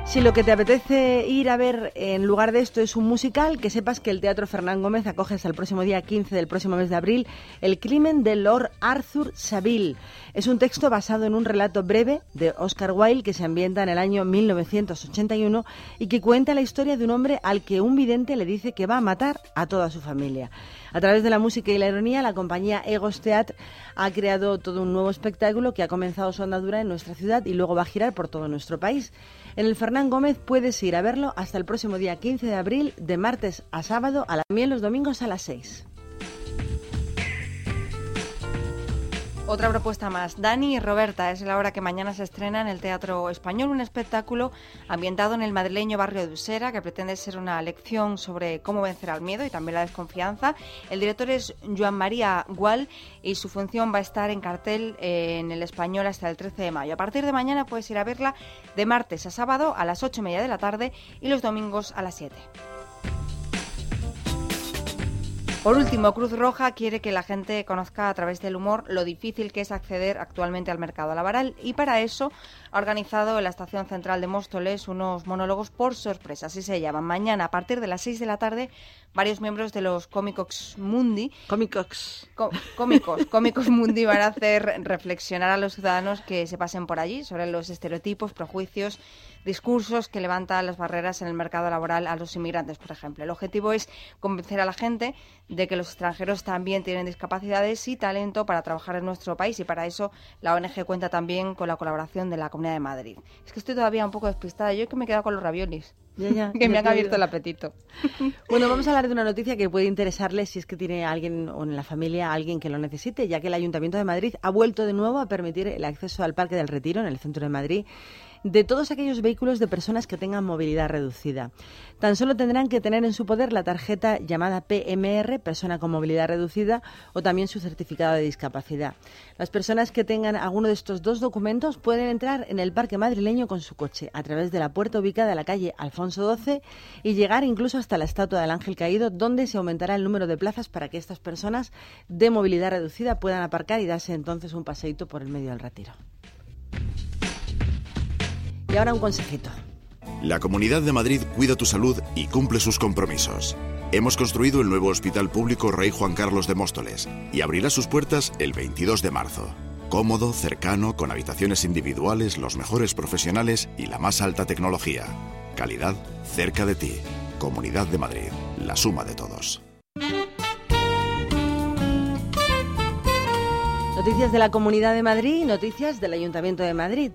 Si lo que te apetece ir a ver en lugar de esto es un musical, que sepas que el Teatro Fernán Gómez acoge hasta el próximo día 15 del próximo mes de abril El crimen de Lord Arthur Saville. Es un texto basado en un relato breve de Oscar Wilde que se ambienta en el año 1981 y que cuenta la historia de un hombre al que un vidente le dice que va a matar a toda su familia. A través de la música y la ironía, la compañía Egos Theatre ha creado todo un nuevo espectáculo que ha comenzado su andadura en nuestra ciudad y luego va a girar por todo nuestro país. En el Fernán Gómez puedes ir a verlo hasta el próximo día 15 de abril, de martes a sábado, a la, también los domingos a las 6. Otra propuesta más. Dani y Roberta es la hora que mañana se estrena en el Teatro Español, un espectáculo ambientado en el madrileño barrio de Usera que pretende ser una lección sobre cómo vencer al miedo y también la desconfianza. El director es Joan María Gual y su función va a estar en cartel eh, en el Español hasta el 13 de mayo. A partir de mañana puedes ir a verla de martes a sábado a las 8 y media de la tarde y los domingos a las 7. Por último, Cruz Roja quiere que la gente conozca a través del humor lo difícil que es acceder actualmente al mercado laboral y para eso ha organizado en la estación central de Móstoles unos monólogos por sorpresa, así se llaman. Mañana a partir de las 6 de la tarde varios miembros de los Cómicos Mundi, Cómicos, cómicos, Cómicos Mundi van a hacer reflexionar a los ciudadanos que se pasen por allí sobre los estereotipos, prejuicios, discursos que levantan las barreras en el mercado laboral a los inmigrantes, por ejemplo. El objetivo es convencer a la gente de que los extranjeros también tienen discapacidades y talento para trabajar en nuestro país y para eso la ONG cuenta también con la colaboración de la Comunidad de Madrid. Es que estoy todavía un poco despistada. Yo que me he quedado con los raviolis. Ya, ya, que me han abierto el apetito. Bueno, vamos a hablar de una noticia que puede interesarle si es que tiene alguien o en la familia alguien que lo necesite, ya que el Ayuntamiento de Madrid ha vuelto de nuevo a permitir el acceso al Parque del Retiro en el centro de Madrid de todos aquellos vehículos de personas que tengan movilidad reducida. Tan solo tendrán que tener en su poder la tarjeta llamada PMR, persona con movilidad reducida, o también su certificado de discapacidad. Las personas que tengan alguno de estos dos documentos pueden entrar en el parque madrileño con su coche a través de la puerta ubicada en la calle Alfonso XII y llegar incluso hasta la estatua del Ángel Caído, donde se aumentará el número de plazas para que estas personas de movilidad reducida puedan aparcar y darse entonces un paseíto por el medio del retiro. Ahora un consejito. La Comunidad de Madrid cuida tu salud y cumple sus compromisos. Hemos construido el nuevo Hospital Público Rey Juan Carlos de Móstoles y abrirá sus puertas el 22 de marzo. Cómodo, cercano, con habitaciones individuales, los mejores profesionales y la más alta tecnología. Calidad cerca de ti. Comunidad de Madrid, la suma de todos. Noticias de la Comunidad de Madrid y noticias del Ayuntamiento de Madrid.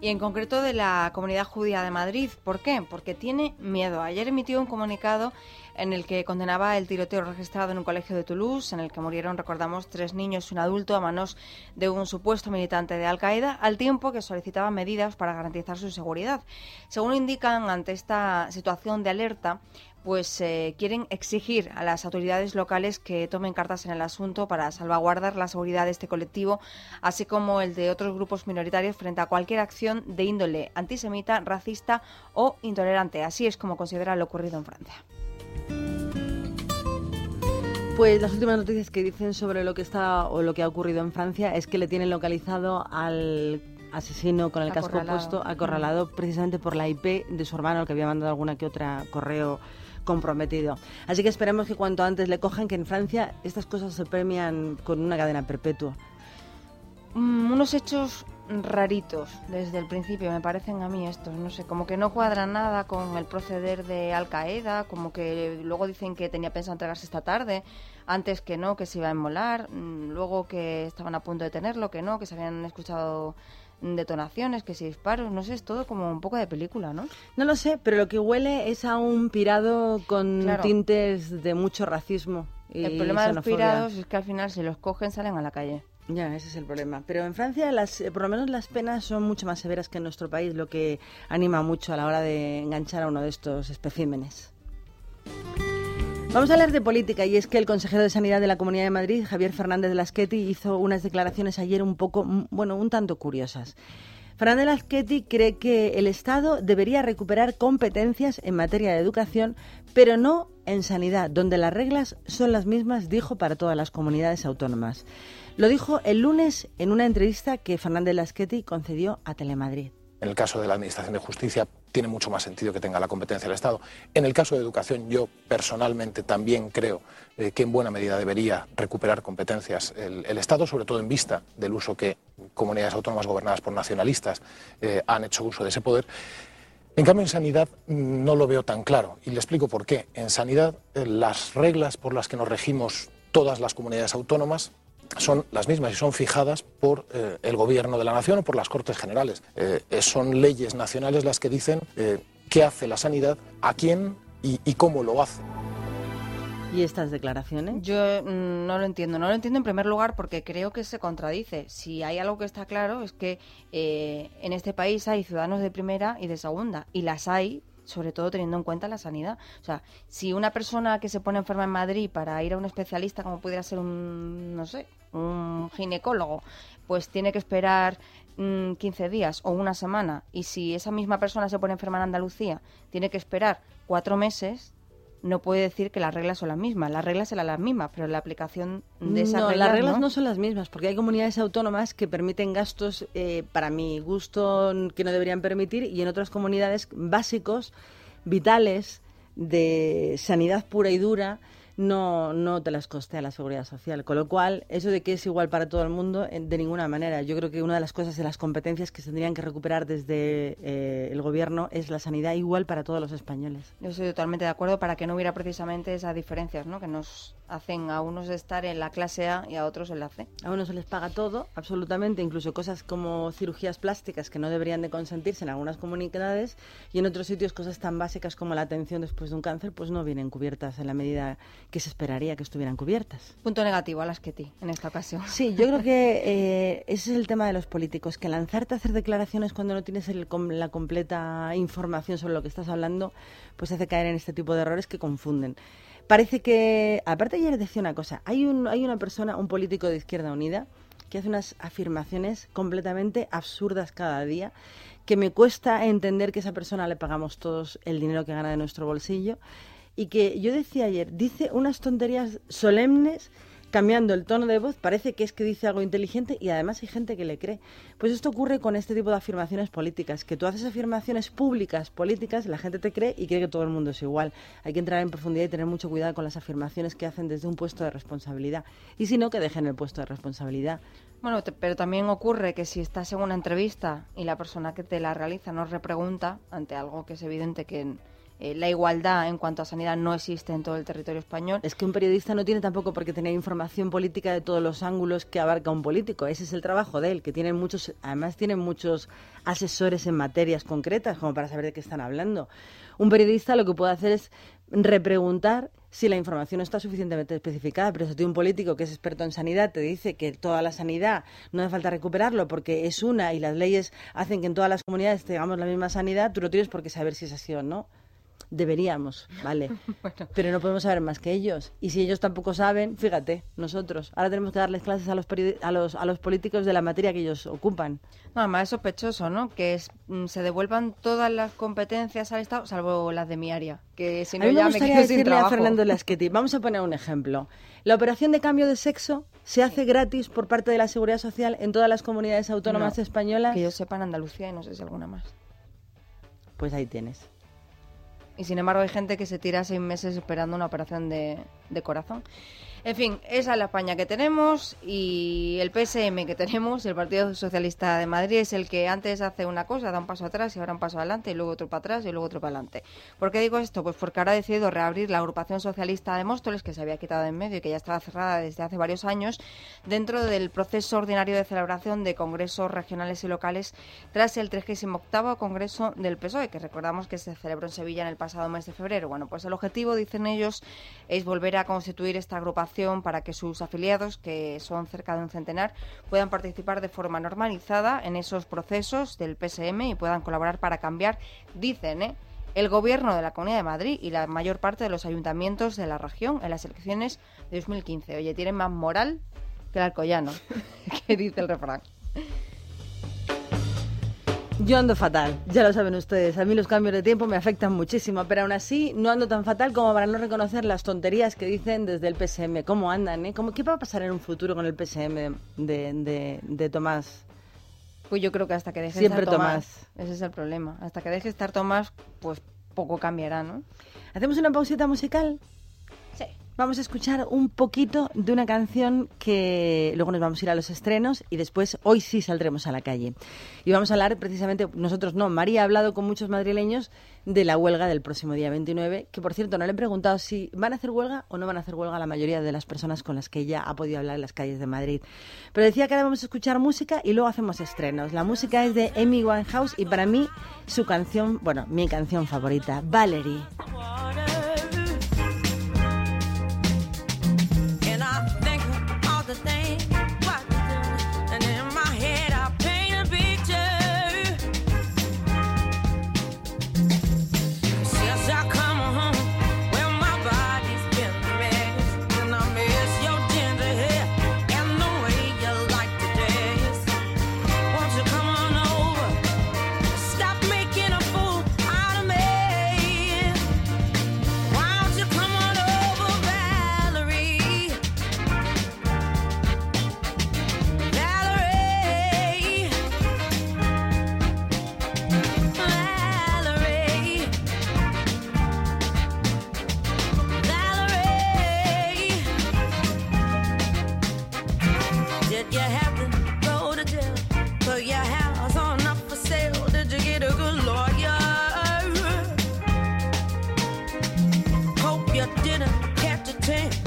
y en concreto de la Comunidad Judía de Madrid. ¿Por qué? Porque tiene miedo. Ayer emitió un comunicado en el que condenaba el tiroteo registrado en un colegio de Toulouse, en el que murieron, recordamos, tres niños y un adulto a manos de un supuesto militante de Al-Qaeda, al tiempo que solicitaba medidas para garantizar su seguridad. Según indican, ante esta situación de alerta, pues eh, quieren exigir a las autoridades locales que tomen cartas en el asunto para salvaguardar la seguridad de este colectivo, así como el de otros grupos minoritarios frente a cualquier acción de índole antisemita, racista o intolerante. Así es como considera lo ocurrido en Francia. Pues las últimas noticias que dicen sobre lo que está o lo que ha ocurrido en Francia es que le tienen localizado al asesino con el casco Acorralado. puesto, acorralado precisamente por la IP de su hermano, que había mandado alguna que otra correo comprometido. Así que esperemos que cuanto antes le cojan, que en Francia estas cosas se premian con una cadena perpetua. mm, unos hechos raritos desde el principio, me parecen a mí estos, no sé, como que no cuadra nada con el proceder de Al Qaeda, como que luego dicen que tenía pensado entregarse esta tarde, antes que no, que se iba a inmolar, mm, luego que estaban a punto de tenerlo, que no, que se habían escuchado detonaciones, que si disparos, no sé, es todo como un poco de película, ¿no? No lo sé, pero lo que huele es a un pirado con Claro. tintes de mucho racismo. Y el problema de los xenofobia. pirados es que al final si los cogen salen a la calle. Ya, ese es el problema. Pero en Francia, las, eh, por lo menos las penas son mucho más severas que en nuestro país, lo que anima mucho a la hora de enganchar a uno de estos especímenes. Vamos a hablar de política y es que el consejero de Sanidad de la Comunidad de Madrid, Javier Fernández Lasqueti, hizo unas declaraciones ayer un poco, bueno, un tanto curiosas. Fernández Lasqueti cree que el Estado debería recuperar competencias en materia de educación, pero no en sanidad, donde las reglas son las mismas, dijo, para todas las comunidades autónomas. Lo dijo el lunes en una entrevista que Fernández Lasqueti concedió a Telemadrid. En el caso de la Administración de Justicia tiene mucho más sentido que tenga la competencia del Estado. En el caso de educación yo personalmente también creo eh, que en buena medida debería recuperar competencias el, Estado, sobre todo en vista del uso que comunidades autónomas gobernadas por nacionalistas eh, han hecho uso de ese poder. En cambio, en sanidad mm, no lo veo tan claro y le explico por qué. En sanidad, eh, las reglas por las que nos regimos todas las comunidades autónomas son las mismas y son fijadas por eh, el Gobierno de la Nación o por las Cortes Generales. Eh, eh, son leyes nacionales las que dicen eh, qué hace la sanidad, a quién y, y cómo lo hace. ¿Y estas declaraciones? Yo mm, no lo entiendo. No lo entiendo en primer lugar porque creo que se contradice. Si hay algo que está claro es que eh, en este país hay ciudadanos de primera y de segunda. Y las hay, sobre todo teniendo en cuenta la sanidad. O sea, si una persona que se pone enferma en Madrid para ir a un especialista como pudiera ser un, no sé, un ginecólogo, pues tiene que esperar mm, 15 días o una semana. Y si esa misma persona se pone enferma en Andalucía, tiene que esperar cuatro meses no puede decir que las reglas son las mismas. Las reglas serán las mismas, pero la aplicación de esas no, reglas, las reglas no. no son las mismas, porque hay comunidades autónomas que permiten gastos, eh, para mi gusto, que no deberían permitir, y en otras comunidades básicos, vitales, de sanidad pura y dura, no, no te las costea la seguridad social. Con lo cual, eso de que es igual para todo el mundo, eh, de ninguna manera. Yo creo que una de las cosas de las competencias que se tendrían que recuperar desde eh, el gobierno es la sanidad igual para todos los españoles. Yo estoy totalmente de acuerdo para que no hubiera precisamente esas diferencias, ¿no? Que nos hacen a unos estar en la clase A y a otros en la C. A uno se les paga todo, absolutamente, incluso cosas como cirugías plásticas que no deberían de consentirse en algunas comunidades y en otros sitios cosas tan básicas como la atención después de un cáncer pues no vienen cubiertas en la medida que se esperaría que estuvieran cubiertas. Punto negativo a las que ti en esta ocasión. Sí, yo creo que eh, ese es el tema de los políticos, que lanzarte a hacer declaraciones cuando no tienes el la completa información sobre lo que estás hablando, pues hace caer en este tipo de errores que confunden. Parece que, aparte ayer decía una cosa, hay, un, hay una persona, un político de Izquierda Unida, que hace unas afirmaciones completamente absurdas cada día, que me cuesta entender que a esa persona le pagamos todos el dinero que gana de nuestro bolsillo, y que yo decía ayer, dice unas tonterías solemnes cambiando el tono de voz, parece que es que dice algo inteligente y además hay gente que le cree. Pues esto ocurre con este tipo de afirmaciones políticas, que tú haces afirmaciones públicas, políticas, la gente te cree y cree que todo el mundo es igual. Hay que entrar en profundidad y tener mucho cuidado con las afirmaciones que hacen desde un puesto de responsabilidad. Y si no, que dejen el puesto de responsabilidad. Bueno, pero también ocurre que si estás en una entrevista y la persona que te la realiza nos repregunta ante algo que es evidente que eh, la igualdad en cuanto a sanidad no existe en todo el territorio español. Es que un periodista no tiene tampoco por qué tener información política de todos los ángulos que abarca un político. Ese es el trabajo de él, que tienen muchos, además tienen muchos asesores en materias concretas como para saber de qué están hablando. Un periodista lo que puede hacer es repreguntar si la información no está suficientemente especificada, pero si tú un político que es experto en sanidad te dice que toda la sanidad no hace falta recuperarlo porque es una y las leyes hacen que en todas las comunidades tengamos la misma sanidad, tú no tienes por qué saber si es así o no. Deberíamos, ¿vale? Pero no podemos saber más que ellos. Y si ellos tampoco saben, fíjate, nosotros. Ahora tenemos que darles clases a los, a los, a los políticos de la materia que ellos ocupan. No, además es sospechoso, ¿no? Que es, mm, se devuelvan todas las competencias al Estado, salvo las de mi área. Que si a no mí me ya me gustaría quedo sin decirle a. Fernando Lasqueti, vamos a poner un ejemplo. La operación de cambio de sexo se hace gratis por parte de la Seguridad Social en todas las comunidades autónomas No, españolas. Que yo sepa en Andalucía y no sé si alguna más. Pues ahí tienes. Y sin embargo hay gente que se tira seis meses esperando una operación de, de corazón. En fin, esa es la España que tenemos y el PSM que tenemos, el Partido Socialista de Madrid, es el que antes hace una cosa, da un paso atrás y ahora un paso adelante y luego otro para atrás y luego otro para adelante. ¿Por qué digo esto? Pues porque ahora ha decidido reabrir la agrupación socialista de Móstoles, que se había quitado en medio y que ya estaba cerrada desde hace varios años, dentro del proceso ordinario de celebración de congresos regionales y locales tras el 38 Congreso del PSOE, que recordamos que se celebró en Sevilla en el pasado mes de febrero. Bueno, pues el objetivo, dicen ellos, es volver a constituir esta agrupación para que sus afiliados, que son cerca de un centenar, puedan participar de forma normalizada en esos procesos del PSM y puedan colaborar para cambiar, dicen, ¿eh? el gobierno de la Comunidad de Madrid y la mayor parte de los ayuntamientos de la región en las elecciones de 2015. Oye, tienen más moral que el alcoyano, que dice el refrán. Yo ando fatal, ya lo saben ustedes. A mí los cambios de tiempo me afectan muchísimo, pero aún así no ando tan fatal como para no reconocer las tonterías que dicen desde el PSM. ¿Cómo andan? Eh? ¿Cómo, ¿Qué va a pasar en un futuro con el PSM de, de, Tomás? Pues yo creo que hasta que deje Siempre estar Tomás. Tomás. Ese es el problema. Hasta que deje de estar Tomás, pues poco cambiará, ¿no? ¿Hacemos una pausita musical? Vamos a escuchar un poquito de una canción que luego nos vamos a ir a los estrenos y después hoy sí saldremos a la calle. Y vamos a hablar precisamente, nosotros no, María ha hablado con muchos madrileños de la huelga del próximo día 29, que por cierto no le he preguntado si van a hacer huelga o no van a hacer huelga la mayoría de las personas con las que ella ha podido hablar en las calles de Madrid. Pero decía que ahora vamos a escuchar música y luego hacemos estrenos. La música es de Amy Winehouse y para mí su canción, bueno, mi canción favorita, Valerie. Pues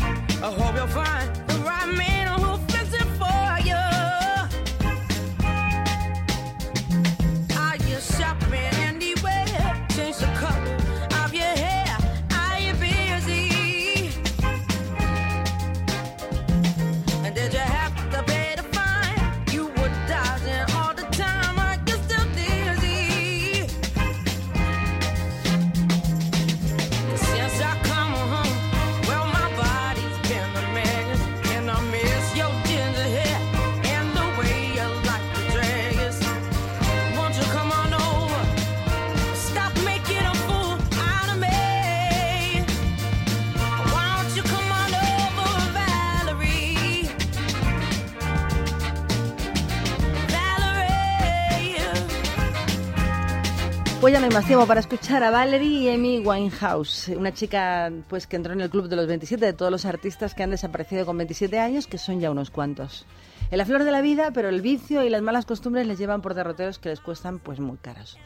hay más tiempo para escuchar a Valerie y Amy Winehouse, una chica pues que entró en el club de los 27 de todos los artistas que han desaparecido con 27 años, que son ya unos cuantos. En la flor de la vida, pero el vicio y las malas costumbres les llevan por derroteros que les cuestan pues muy caros.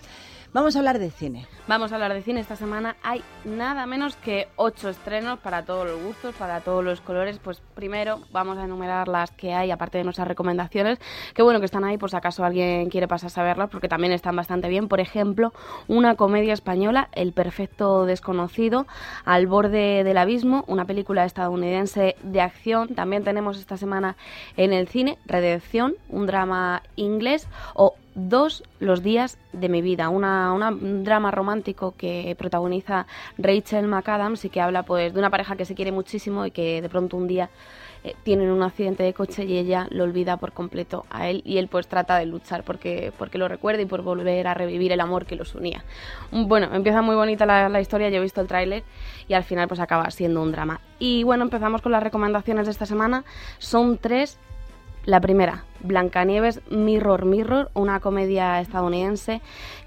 Vamos a hablar de cine. Vamos a hablar de cine. Esta semana hay nada menos que ocho estrenos para todos los gustos, para todos los colores. Pues primero vamos a enumerar las que hay, aparte de nuestras recomendaciones, que bueno que están ahí por si acaso alguien quiere pasarse a verlas, porque también están bastante bien. Por ejemplo, una comedia española, El perfecto desconocido, Al borde del abismo, una película estadounidense de acción. También tenemos esta semana en el cine Redención, un drama inglés, o Dos los días de mi vida, una, un drama romántico que protagoniza Rachel McAdams y que habla pues de una pareja que se quiere muchísimo y que de pronto un día eh, tienen un accidente de coche y ella lo olvida por completo a él y él pues trata de luchar porque, porque lo recuerda y por volver a revivir el amor que los unía. Bueno, empieza muy bonita la, la historia, yo he visto el tráiler y al final pues acaba siendo un drama. Y bueno, empezamos con las recomendaciones de esta semana, son tres la primera, Blancanieves Mirror Mirror, una comedia estadounidense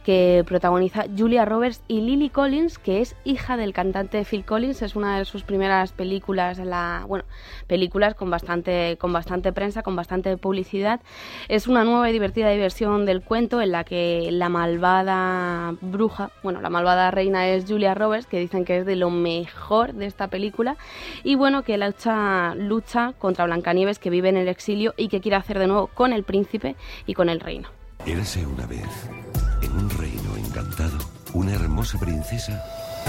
que protagoniza Julia Roberts y Lily Collins, que es hija del cantante Phil Collins, es una de sus primeras películas la, bueno, películas con bastante con bastante prensa, con bastante publicidad. Es una nueva y divertida diversión del cuento en la que la malvada bruja, bueno, la malvada reina es Julia Roberts, que dicen que es de lo mejor de esta película y bueno, que lucha lucha contra Blancanieves que vive en el exilio y que quiere hacer de nuevo con el príncipe y con el reino. Érase una vez, en un reino encantado, una hermosa princesa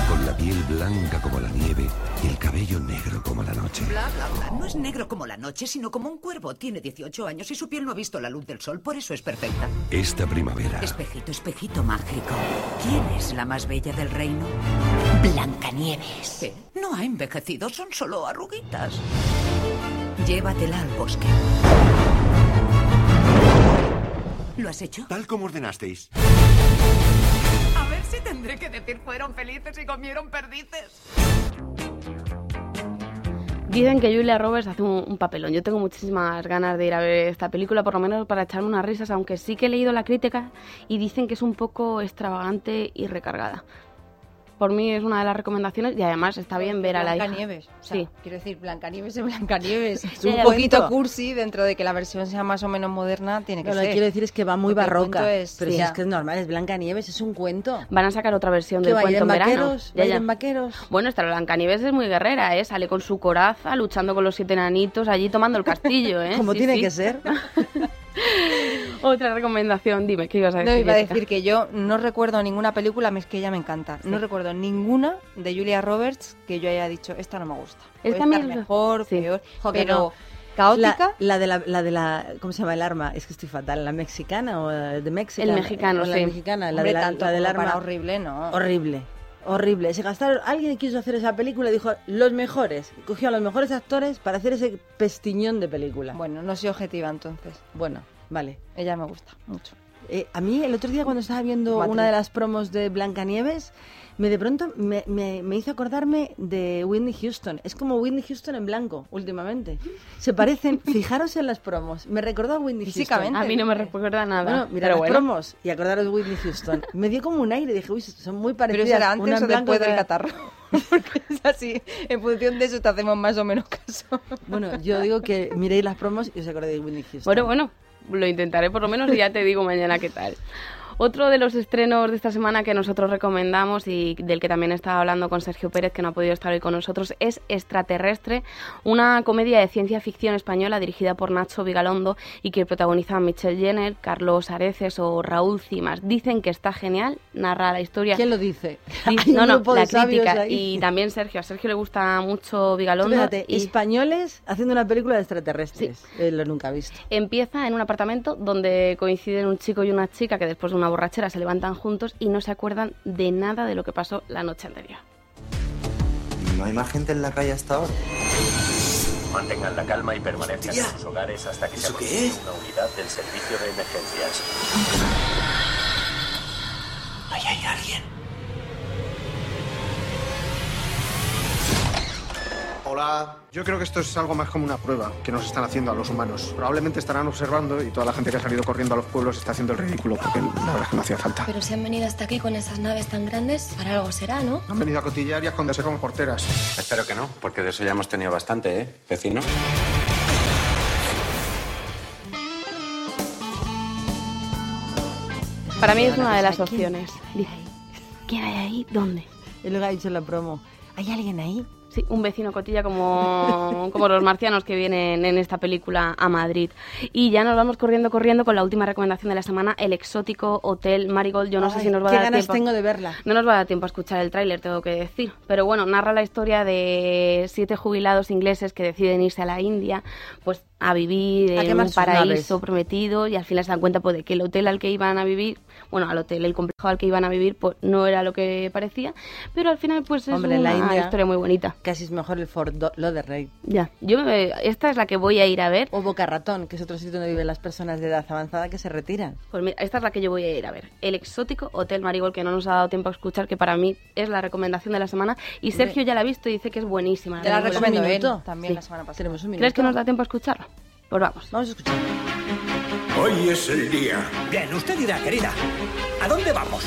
con la piel blanca como la nieve y el cabello negro como la noche. Bla, bla, bla. No es negro como la noche, sino como un cuervo. Tiene 18 años y su piel no ha visto la luz del sol, por eso es perfecta. Esta primavera, Espejito, espejito mágico. ¿Quién es la más bella del reino? Blancanieves. ¿Qué? No ha envejecido, son solo arruguitas. Llévatela al bosque. ¿Lo has hecho? Tal como ordenasteis. A ver si tendré que decir fueron felices y comieron perdices. Dicen que Julia Roberts hace un, un papelón. Yo tengo muchísimas ganas de ir a ver esta película, por lo menos para echarme unas risas, aunque sí que he leído la crítica y dicen que es un poco extravagante y recargada. Por mí es una de las recomendaciones y además está bien ver a la hija. Blancanieves. O sea, Sí. Quiero decir, Blancanieves es Blancanieves. Es un poquito cursi dentro de que la versión sea más o menos moderna, tiene que Lo que ser. quiero decir es que va muy Porque barroca. es- pero si ya. es que es normal, es Blanca Nieves, es un cuento. Van a sacar otra versión ¿Que del cuento en en verano. vaqueros? Ya, ¿Va a ir ya. en vaqueros? Bueno, esta Blancanieves es muy guerrera, ¿eh? Sale con su coraza luchando con los siete enanitos allí tomando el castillo, ¿eh? Como Sí, tiene sí. que ser. Otra recomendación, dime, ¿qué ibas a decir? No, iba a decir que yo no recuerdo ninguna película, a mí es que ella me encanta. No recuerdo ninguna de Julia Roberts que yo haya dicho, esta no me gusta. Es Puede que a mí estar es- mejor, peor, Jo, pero no. caótica. La, la de la, la de la, ¿cómo se llama el arma? Es que estoy fatal. ¿La mexicana o eh, de México? El mexicano, la sí. mexicana, la Hombre, de la, tanto la del arma. para horrible, no. Horrible. Horrible. Se gastaron, alguien quiso hacer esa película y dijo los mejores. Cogió a los mejores actores para hacer ese pestiñón de película. Bueno, no soy objetiva entonces. Bueno, vale. Ella me gusta mucho. Eh, a mí el otro día cuando estaba viendo una de las promos de Blancanieves, me de pronto me, me- me hizo acordarme de Whitney Houston. Es como Whitney Houston en blanco últimamente. Se parecen, fijaros en las promos. Me recordó a Whitney Físicamente. Houston. A mí no me recuerda nada. Bueno, mira pero las bueno. promos y acordaros de Whitney Houston. Me dio como un aire, dije, uy, son muy Pero parecidas. era una antes en o blanco, después del catarro. Porque es así. En función de eso te hacemos más o menos caso. Bueno, yo digo que miréis las promos y os acordáis de Whitney Houston. Bueno, bueno, lo intentaré por lo menos y ya te digo mañana qué tal. Otro de los estrenos de esta semana que nosotros recomendamos y del que también estaba hablando con Sergio Pérez, que no ha podido estar hoy con nosotros, es Extraterrestre, una comedia de ciencia ficción española dirigida por Nacho Vigalondo y que protagoniza Michelle Jenner, Carlos Areces o Raúl Cimas. Dicen que está genial, narra la historia. ¿Quién lo dice? No, no, la crítica. ahí. Y también Sergio. A Sergio le gusta mucho Vigalondo. Fíjate, y- españoles haciendo una película de extraterrestres. Eh, lo nunca he visto. Empieza en un apartamento donde coinciden un chico y una chica que después de una borrachera se levantan juntos y no se acuerdan de nada de lo que pasó la noche anterior. ¿No hay más gente en la calle hasta ahora? Mantengan la calma y permanezcan Hostia. en sus hogares hasta que se ¿Eso qué aproxime es? una unidad del servicio de emergencias. Ahí hay alguien. Hola. Yo creo que esto es algo más como una prueba que nos están haciendo a los humanos. Probablemente estarán observando y toda la gente que ha salido corriendo a los pueblos está haciendo el ridículo porque la verdad es que no hacía falta. Pero si han venido hasta aquí con esas naves tan grandes, para algo será, ¿no? Han venido a cotillar y a esconderse como porteras. Espero que no, porque de eso ya hemos tenido bastante, ¿eh, vecino? Para mí es una de las opciones. Dice, ¿quién hay ahí? ¿Dónde? Y luego ha dicho en la promo, ¿hay alguien ahí? Sí, un vecino cotilla como, como los marcianos que vienen en esta película a Madrid. Y ya nos vamos corriendo, corriendo con la última recomendación de la semana, el exótico Hotel Marigold. Yo no sé si nos va a qué dar ganas tiempo. tengo de verla. No nos va a dar tiempo a escuchar el tráiler, tengo que decir. Pero bueno, narra la historia de siete jubilados ingleses que deciden irse a la India, pues a vivir en un paraíso naves. prometido y al final se dan cuenta pues, de que el hotel al que iban a vivir, bueno, al hotel, el complejo al que iban a vivir, pues no era lo que parecía, pero al final pues es Hombre, una la India historia muy bonita. Casi es mejor el Fort Lauderdale. Ya, yo me- esta es la que voy a ir a ver. O Boca Ratón, que es otro sitio donde viven las personas de edad avanzada que se retiran. Pues mira, esta es la que yo voy a ir a ver. El exótico Hotel Marigold, que no nos ha dado tiempo a escuchar, que para mí es la recomendación de la semana. Y. Sergio ya la ha visto y dice que es buenísima. Te la película. recomiendo él minuto. también Sí. la semana pasada. Tenemos un minuto. ¿Crees que nos da tiempo a escucharla? Pues vamos. Vamos a escuchar. Hoy es el día. Bien, usted dirá, querida, ¿a dónde vamos?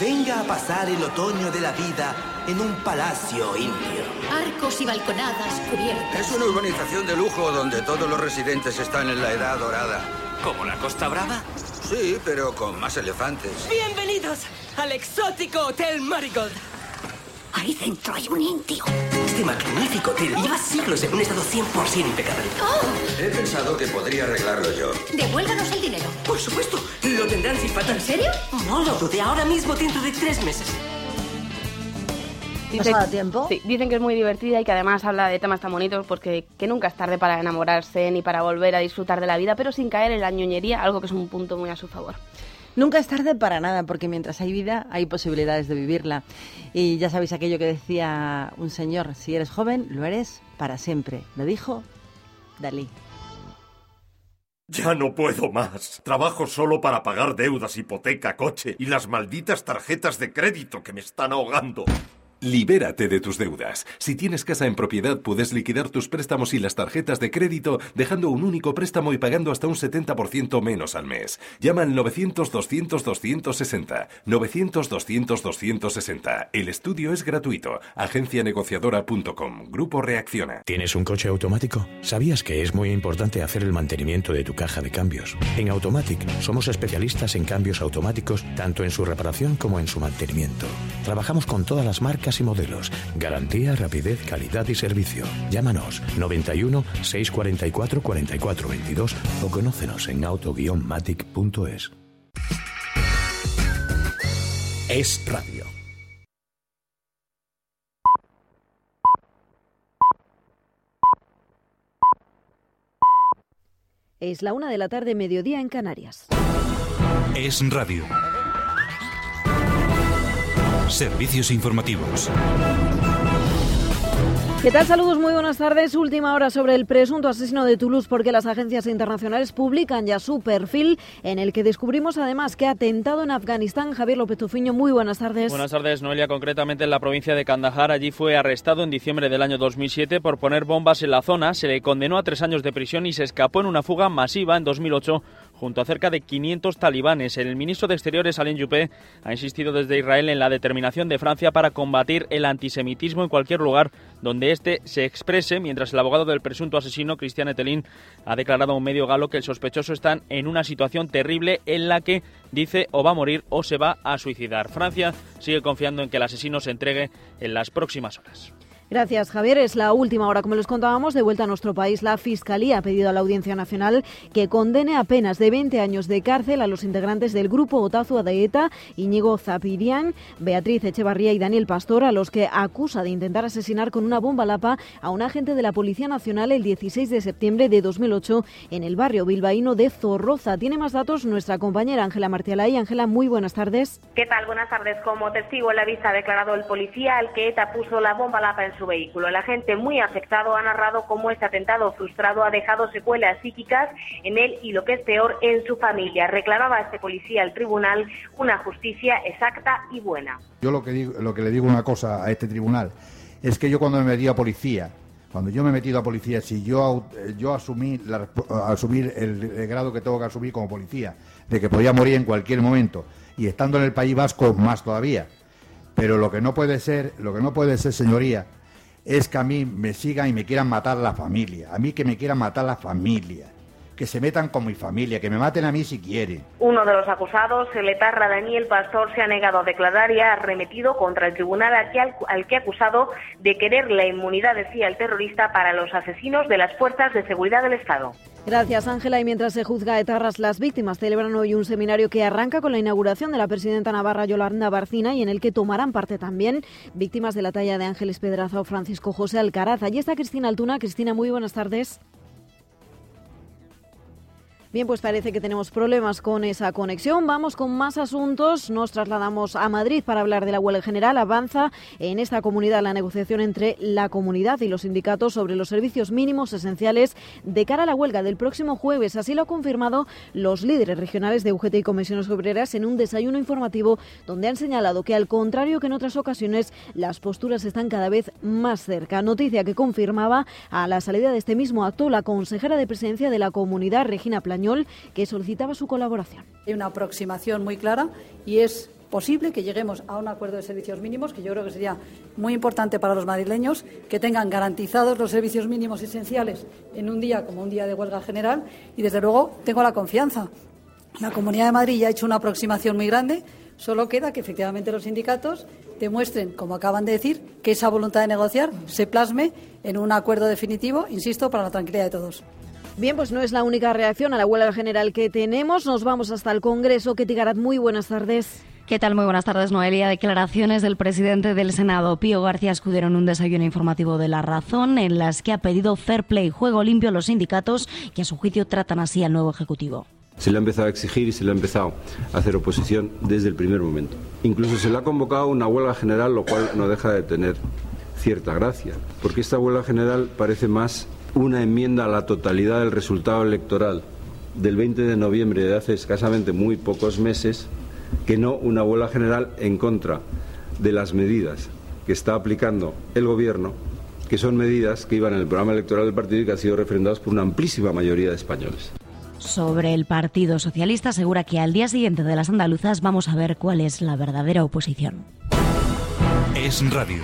Venga a pasar el otoño de la vida en un palacio indio. Arcos y balconadas cubiertas. Es una urbanización de lujo donde todos los residentes están en la edad dorada. ¿Como la Costa Brava? Sí, pero con más elefantes. Bienvenidos al exótico Hotel Marigold. Ahí dentro hay un indio. Este magnífico hotel lleva siglos en un estado 100% impecable. He pensado que podría arreglarlo yo. Devuélvanos el dinero. Por supuesto, lo tendrán sin falta. ¿En serio? No lo dude, ahora mismo dentro de tres meses. ¿Nos ha dado tiempo? Sí, dicen que es muy divertida y que además habla de temas tan bonitos porque que nunca es tarde para enamorarse ni para volver a disfrutar de la vida, pero sin caer en la ñoñería, algo que es un punto muy a su favor. Nunca es tarde para nada, porque mientras hay vida hay posibilidades de vivirla. Y ya sabéis aquello que decía un señor, si eres joven, lo eres para siempre. Lo dijo Dalí. Ya no puedo más. Trabajo solo para pagar deudas, hipoteca, coche y las malditas tarjetas de crédito que me están ahogando. Libérate de tus deudas. Si tienes casa en propiedad, puedes liquidar tus préstamos y las tarjetas de crédito dejando un único préstamo y pagando hasta un 70% menos al mes. Llama al 900-200-260. 900-200-260. El estudio es gratuito. Agencianegociadora.com. Grupo Reacciona. ¿Tienes un coche automático? ¿Sabías que es muy importante hacer el mantenimiento de tu caja de cambios? En Automatic somos especialistas en cambios automáticos, tanto en su reparación como en su mantenimiento. Trabajamos con todas las marcas y modelos. Garantía, rapidez, calidad y servicio. Llámanos 91 644 44 22 o conócenos en auto-matic.es. Es radio. Es la una de la tarde, mediodía en Canarias. Es radio. Servicios informativos. ¿Qué tal? Saludos, muy buenas tardes. Última hora sobre el presunto asesino de Toulouse porque las agencias internacionales publican ya su perfil en el que descubrimos además que ha atentado en Afganistán. Javier López Tufiño, muy buenas tardes. Buenas tardes, Noelia. Concretamente en la provincia de Kandahar. Allí fue arrestado en diciembre del año 2007 por poner bombas en la zona. Se le condenó a tres años de prisión y se escapó en una fuga masiva en 2008 junto a cerca de 500 talibanes. El ministro de Exteriores, Alain Juppé, ha insistido desde Israel en la determinación de Francia para combatir el antisemitismo en cualquier lugar donde éste se exprese, mientras el abogado del presunto asesino, Cristian Etelín, ha declarado a un medio galo que el sospechoso está en una situación terrible en la que dice o va a morir o se va a suicidar. Francia sigue confiando en que el asesino se entregue en las próximas horas. Gracias, Javier. Es la última hora, como les contábamos, de vuelta a nuestro país. La Fiscalía ha pedido a la Audiencia Nacional que condene a penas de 20 años de cárcel a los integrantes del grupo Otazu Adaeta, Íñigo Zapirián, Beatriz Echevarría y Daniel Pastor, a los que acusa de intentar asesinar con una bomba lapa a un agente de la Policía Nacional el 16 de septiembre de 2008 en el barrio bilbaíno de Zorroza. Tiene más datos nuestra compañera Ángela Martialay. Ángela, muy buenas tardes. ¿Qué tal? Buenas tardes. Como testigo en la vista ha declarado el policía al que ETA puso la bomba lapa en vehículo. El agente muy afectado ha narrado cómo este atentado frustrado ha dejado secuelas psíquicas en él y lo que es peor en su familia. Reclamaba este policía al tribunal una justicia exacta y buena. Yo lo que, digo, lo que le digo una cosa a este tribunal es que yo cuando me metí a policía, cuando yo me he metido a policía, si yo, yo asumí la, asumir el, el grado que tengo que asumir como policía, de que podía morir en cualquier momento, y estando en el País Vasco más todavía. Pero lo que no puede ser, lo que no puede ser, señoría, es que a mí me sigan y me quieran matar la familia. A mí que me quieran matar la familia. Que se metan con mi familia, que me maten a mí si quieren. Uno de los acusados, el etarra Daniel Pastor, se ha negado a declarar y ha arremetido contra el tribunal al que, al que ha acusado de querer la inmunidad, decía el terrorista, para los asesinos de las fuerzas de seguridad del Estado. Gracias, Ángela. Y mientras se juzga a etarras, las víctimas celebran hoy un seminario que arranca con la inauguración de la presidenta navarra Yolanda Barcina y en el que tomarán parte también víctimas de la talla de Ángeles Pedraza o Francisco José Alcaraz. Allí está Cristina Altuna. Cristina, muy buenas tardes. Bien, pues parece que tenemos problemas con esa conexión. Vamos con más asuntos. Nos trasladamos a Madrid para hablar de la huelga general. Avanza en esta comunidad la negociación entre la comunidad y los sindicatos sobre los servicios mínimos esenciales de cara a la huelga del próximo jueves. Así lo han confirmado los líderes regionales de UGT y Comisiones Obreras en un desayuno informativo donde han señalado que al contrario que en otras ocasiones las posturas están cada vez más cerca. Noticia que confirmaba a la salida de este mismo acto la consejera de presidencia de la comunidad, Regina Plan español que solicitaba su colaboración. Hay una aproximación muy clara y es posible que lleguemos a un acuerdo de servicios mínimos, que yo creo que sería muy importante para los madrileños, que tengan garantizados los servicios mínimos esenciales en un día como un día de huelga general. Y, desde luego, tengo la confianza. La Comunidad de Madrid ya ha hecho una aproximación muy grande. Solo queda que efectivamente los sindicatos demuestren, como acaban de decir, que esa voluntad de negociar se plasme en un acuerdo definitivo, insisto, para la tranquilidad de todos. Bien, pues no es la única reacción a la huelga general que tenemos. Nos vamos hasta el Congreso. Ketty Garat, muy buenas tardes. ¿Qué tal? Muy buenas tardes, Noelia. Declaraciones del presidente del Senado, Pío García Escudero, en un desayuno informativo de La Razón, en las que ha pedido fair play, juego limpio a los sindicatos, que a su juicio tratan así al nuevo Ejecutivo. Se le ha empezado a exigir y se le ha empezado a hacer oposición desde el primer momento. Incluso se le ha convocado una huelga general, lo cual no deja de tener cierta gracia, porque esta huelga general parece más una enmienda a la totalidad del resultado electoral del 20 de noviembre de hace escasamente muy pocos meses que no una huelga general en contra de las medidas que está aplicando el Gobierno, que son medidas que iban en el programa electoral del partido y que han sido refrendadas por una amplísima mayoría de españoles. Sobre el Partido Socialista asegura que al día siguiente de las andaluzas vamos a ver cuál es la verdadera oposición. Es radio.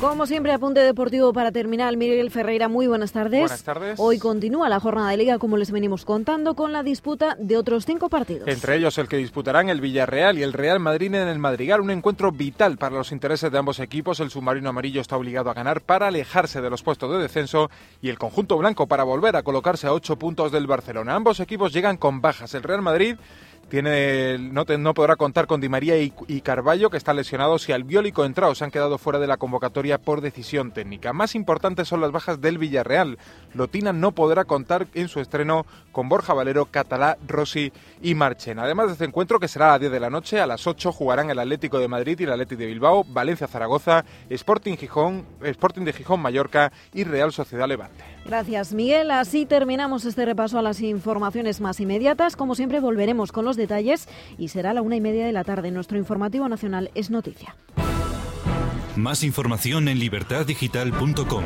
Como siempre, apunte deportivo para terminar. Miguel Ferreira, muy buenas tardes. Buenas tardes. Hoy continúa la jornada de liga, como les venimos contando, con la disputa de otros cinco partidos. Entre ellos el que disputarán el Villarreal y el Real Madrid en el Madrigal. Un encuentro vital para los intereses de ambos equipos. El submarino amarillo está obligado a ganar para alejarse de los puestos de descenso y el conjunto blanco para volver a colocarse a ocho puntos del Barcelona. Ambos equipos llegan con bajas. El Real Madrid tiene, no, no, podrá contar con Di María y, y, Carballo, que están lesionados, y Albiol y Coentrao se han quedado fuera de la convocatoria por decisión técnica. Más importantes son las bajas del Villarreal. Lotina no podrá contar en su estreno con Borja Valero, Catalá, Rossi y Marchen. Además de este encuentro, que será a las 10 de la noche, a las 8 jugarán el Atlético de Madrid y el Atlético de Bilbao, Valencia Zaragoza, Sporting, Gijón, Sporting de Gijón Mallorca y Real Sociedad Levante. Gracias, Miguel. Así terminamos este repaso a las informaciones más inmediatas. Como siempre, volveremos con los detalles y será a la una y media de la tarde. Nuestro informativo nacional es noticia. Más información en libertaddigital.com.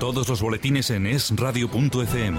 Todos los boletines en esradio.fm.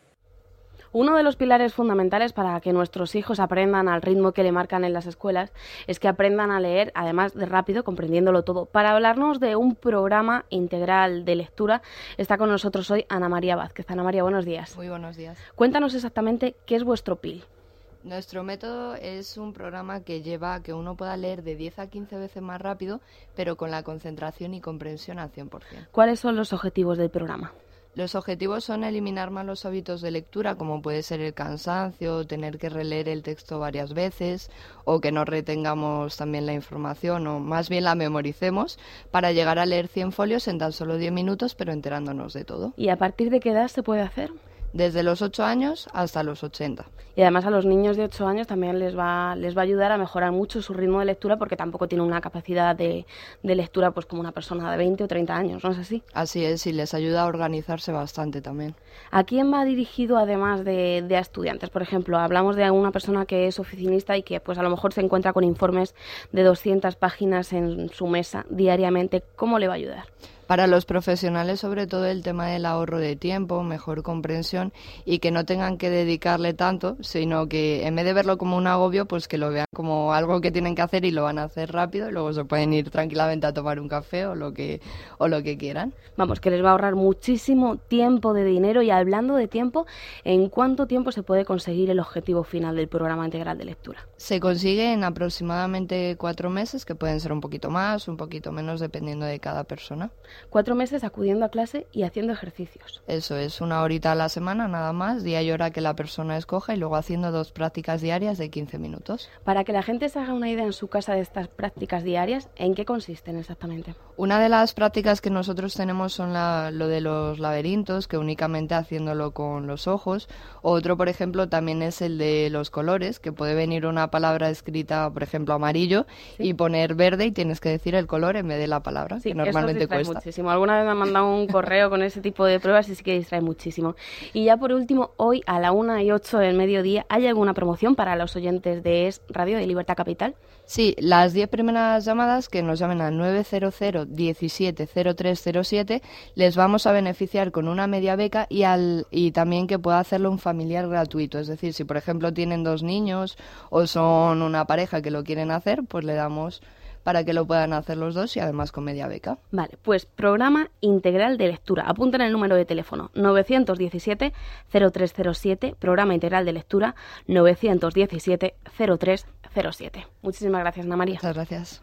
Uno de los pilares fundamentales para que nuestros hijos aprendan al ritmo que le marcan en las escuelas es que aprendan a leer, además de rápido, comprendiéndolo todo. Para hablarnos de un programa integral de lectura, está con nosotros hoy Ana María Vázquez. Ana María, buenos días. Muy buenos días. Cuéntanos exactamente qué es vuestro PIL. Nuestro método es un programa que lleva a que uno pueda leer de 10 a 15 veces más rápido, pero con la concentración y comprensión al 100%. ¿Cuáles son los objetivos del programa? Los objetivos son eliminar malos hábitos de lectura, como puede ser el cansancio, tener que releer el texto varias veces, o que no retengamos también la información, o más bien la memoricemos, para llegar a leer 100 folios en tan solo 10 minutos, pero enterándonos de todo. ¿Y a partir de qué edad se puede hacer? Desde los 8 años hasta los 80. Y además a los niños de 8 años también les va, les va a ayudar a mejorar mucho su ritmo de lectura porque tampoco tienen una capacidad de, de lectura pues como una persona de 20 o 30 años, ¿no es así? Así es, y les ayuda a organizarse bastante también. ¿A quién va dirigido además de, de a estudiantes? Por ejemplo, hablamos de una persona que es oficinista y que pues a lo mejor se encuentra con informes de 200 páginas en su mesa diariamente. ¿Cómo le va a ayudar? Para los profesionales, sobre todo el tema del ahorro de tiempo, mejor comprensión y que no tengan que dedicarle tanto, sino que en vez de verlo como un agobio, pues que lo vean como algo que tienen que hacer y lo van a hacer rápido y luego se pueden ir tranquilamente a tomar un café o lo que, o lo que quieran. Vamos, que les va a ahorrar muchísimo tiempo de dinero y hablando de tiempo, ¿en cuánto tiempo se puede conseguir el objetivo final del programa integral de lectura? Se consigue en aproximadamente cuatro meses, que pueden ser un poquito más, un poquito menos, dependiendo de cada persona. Cuatro meses acudiendo a clase y haciendo ejercicios. Eso es, una horita a la semana nada más, día y hora que la persona escoja y luego haciendo dos prácticas diarias de 15 minutos. Para que la gente se haga una idea en su casa de estas prácticas diarias, ¿en qué consisten exactamente? Una de las prácticas que nosotros tenemos son lo de los laberintos, que únicamente haciéndolo con los ojos. Otro, por ejemplo, también es el de los colores, que puede venir una palabra escrita, por ejemplo, amarillo, y poner verde y tienes que decir el color en vez de la palabra, que normalmente cuesta. Muchísimo. Alguna vez me han mandado un correo con ese tipo de pruebas y sí que distrae muchísimo. Y ya por último, hoy a la una y ocho del mediodía, ¿hay alguna promoción para los oyentes de ES Radio de Libertad Capital? Sí, las 10 primeras llamadas que nos llamen al 900 170307 les vamos a beneficiar con una media beca y, al, y también que pueda hacerlo un familiar gratuito. Es decir, si por ejemplo tienen dos niños o son una pareja que lo quieren hacer, pues le damos para que lo puedan hacer los dos y además con media beca. Vale, pues programa integral de lectura. Apunten el número de teléfono 917-0307, programa integral de lectura 917-0307. Muchísimas gracias, Ana María. Muchas gracias.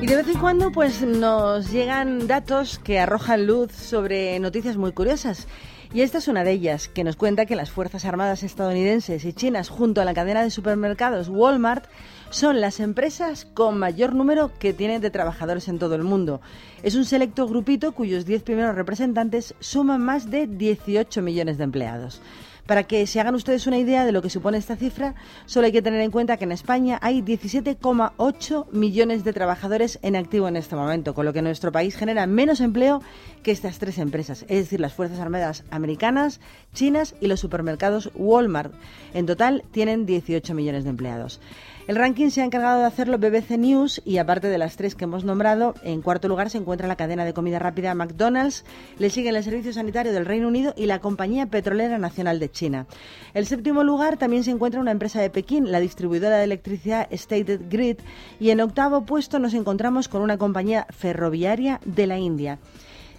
Y de vez en cuando pues nos llegan datos que arrojan luz sobre noticias muy curiosas. Y esta es una de ellas, que nos cuenta que las Fuerzas Armadas estadounidenses y chinas, junto a la cadena de supermercados Walmart, son las empresas con mayor número que tienen de trabajadores en todo el mundo. Es un selecto grupito cuyos 10 primeros representantes suman más de 18 millones de empleados. Para que se hagan ustedes una idea de lo que supone esta cifra, solo hay que tener en cuenta que en España hay 17,8 millones de trabajadores en activo en este momento, con lo que nuestro país genera menos empleo que estas tres empresas, es decir, las Fuerzas Armadas americanas, chinas y los supermercados Walmart. En total tienen 18 millones de empleados. El ranking se ha encargado de hacerlo BBC News y aparte de las tres que hemos nombrado, en cuarto lugar se encuentra la cadena de comida rápida McDonald's, le siguen el Servicio Sanitario del Reino Unido y la Compañía Petrolera Nacional de China. El séptimo lugar también se encuentra una empresa de Pekín, la distribuidora de electricidad Stated Grid, y en octavo puesto nos encontramos con una compañía ferroviaria de la India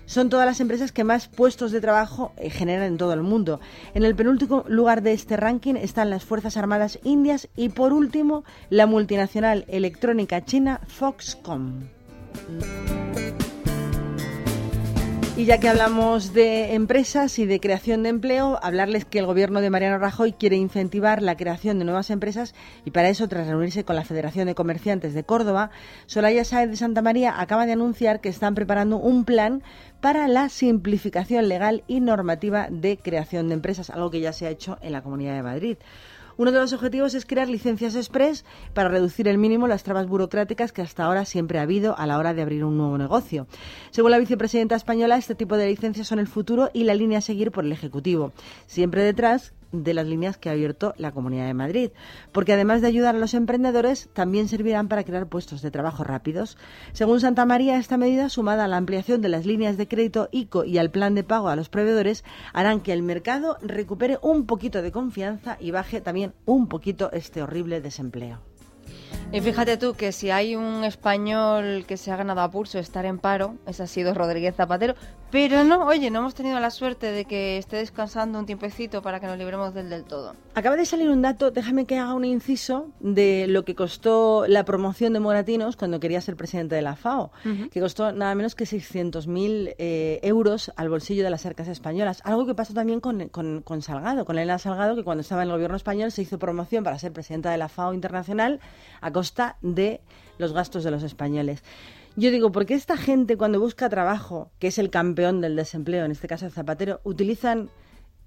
son todas las empresas que más puestos de trabajo eh, generan en todo el mundo. En el penúltimo lugar de este ranking están las Fuerzas Armadas Indias y por último la multinacional electrónica china Foxconn. Y ya que hablamos de empresas y de creación de empleo, hablarles que el gobierno de Mariano Rajoy quiere incentivar la creación de nuevas empresas y para eso, tras reunirse con la Federación de Comerciantes de Córdoba, Solaya Sáez de Santa María acaba de anunciar que están preparando un plan para la simplificación legal y normativa de creación de empresas, algo que ya se ha hecho en la Comunidad de Madrid. Uno de los objetivos es crear licencias express para reducir el mínimo las trabas burocráticas que hasta ahora siempre ha habido a la hora de abrir un nuevo negocio. Según la vicepresidenta española, este tipo de licencias son el futuro y la línea a seguir por el Ejecutivo. Siempre detrás de las líneas que ha abierto la Comunidad de Madrid, porque además de ayudar a los emprendedores, también servirán para crear puestos de trabajo rápidos. Según Santa María, esta medida, sumada a la ampliación de las líneas de crédito ICO y al plan de pago a los proveedores, harán que el mercado recupere un poquito de confianza y baje también un poquito este horrible desempleo. Y fíjate tú que si hay un español que se ha ganado a pulso estar en paro, ese ha sido Rodríguez Zapatero, pero no, oye, no hemos tenido la suerte de que esté descansando un tiempecito para que nos libremos del del todo. Acaba de salir un dato, déjame que haga un inciso de lo que costó la promoción de Moratinos cuando quería ser presidente de la FAO, que costó nada menos que 600.000 eh, euros al bolsillo de las arcas españolas. Algo que pasó también con, con, con Salgado, con Elena Salgado, que cuando estaba en el gobierno español se hizo promoción para ser presidenta de la FAO internacional a costa de los gastos de los españoles. Yo digo, ¿por qué esta gente cuando busca trabajo, que es el campeón del desempleo, en este caso el Zapatero, utilizan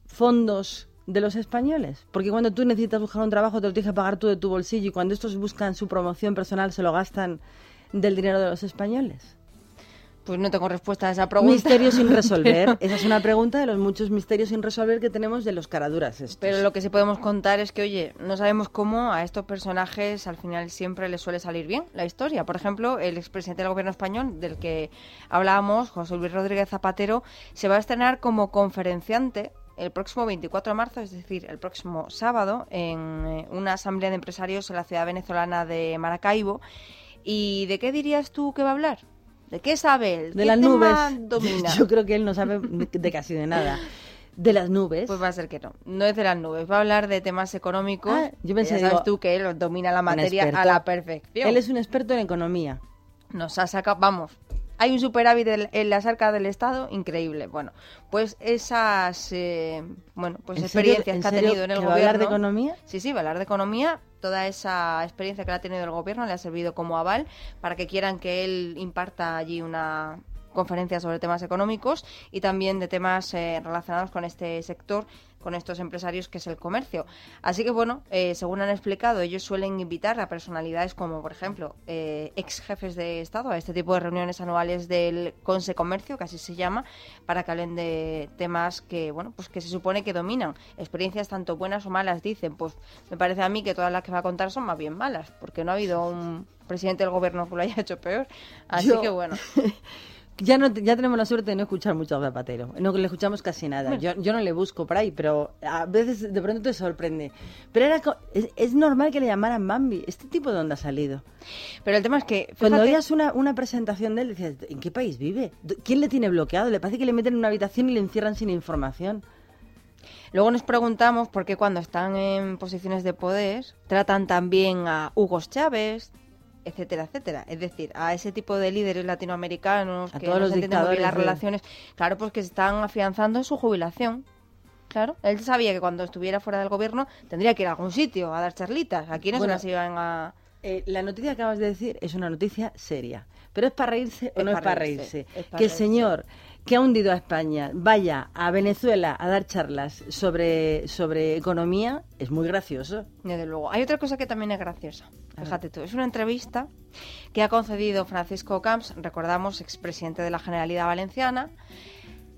fondos de los españoles? Porque cuando tú necesitas buscar un trabajo te lo tienes que pagar tú de tu bolsillo y cuando estos buscan su promoción personal se lo gastan del dinero de los españoles. Pues no tengo respuesta a esa pregunta. Misterio sin resolver. Esa es una pregunta de los muchos misterios sin resolver que tenemos de los caraduras. Estos. Pero lo que sí podemos contar es que, oye, no sabemos cómo a estos personajes al final siempre les suele salir bien la historia. Por ejemplo, el expresidente del gobierno español, del que hablábamos, José Luis Rodríguez Zapatero, se va a estrenar como conferenciante el próximo 24 de marzo, es decir, el próximo sábado, en eh, una asamblea de empresarios en la ciudad venezolana de Maracaibo. ¿Y de qué dirías tú que va a hablar? ¿De qué sabe él? De las nubes. Domina? Yo creo que él no sabe de casi de nada. de las nubes. Pues va a ser que no. No es de las nubes. Va a hablar de temas económicos. Ah, yo pensé, ya sabes digo, tú que él domina la materia a la perfección. Él es un experto en economía. Nos ha sacado, vamos, hay un superávit del- en las arcas del Estado increíble. Bueno, pues esas, eh, bueno, pues ¿En serio- experiencias en que ha serio tenido en el que va a gobierno. hablar de economía? Sí, sí, va a hablar de economía. Toda esa experiencia que ha tenido el gobierno le ha servido como aval para que quieran que él imparta allí una conferencia sobre temas económicos y también de temas eh, relacionados con este sector, con estos empresarios que es el comercio. Así que bueno, eh, según han explicado, ellos suelen invitar a personalidades como, por ejemplo, eh, ex jefes de Estado a este tipo de reuniones anuales del Conse Comercio, que así se llama, para que hablen de temas que, bueno, pues que se supone que dominan. Experiencias tanto buenas o malas, dicen. Pues me parece a mí que todas las que va a contar son más bien malas, porque no ha habido un presidente del gobierno que lo haya hecho peor. Así Yo- que bueno. Ya, no, ya tenemos la suerte de no escuchar mucho a Zapatero. No le escuchamos casi nada. Yo, yo no le busco por ahí, pero a veces de pronto te sorprende. Pero era es, es normal que le llamaran Bambi. ¿Este tipo de dónde ha salido? Pero el tema es que... Cuando fíjate- oías una, una presentación de él, decías, ¿en qué país vive? ¿Quién le tiene bloqueado? Le parece que le meten en una habitación y le encierran sin información. Luego nos preguntamos por qué cuando están en posiciones de poder tratan también a Hugo Chávez, etcétera, etcétera. Es decir, a ese tipo de líderes latinoamericanos A que todos no los dictadores las relaciones, claro, pues que se están afianzando en su jubilación. Claro, él sabía que cuando estuviera fuera del gobierno tendría que ir a algún sitio a dar charlitas. Aquí no Bueno, se las iban a... Eh, la noticia que acabas de decir es una noticia seria. ¿Pero es para reírse o no es para reírse, reírse? es para que el señor que ha hundido a España vaya a Venezuela a dar charlas sobre, sobre economía es muy gracioso. Desde luego. Hay otra cosa que también es graciosa. Fíjate tú, es una entrevista que ha concedido Francisco Camps, recordamos, expresidente de la Generalidad Valenciana,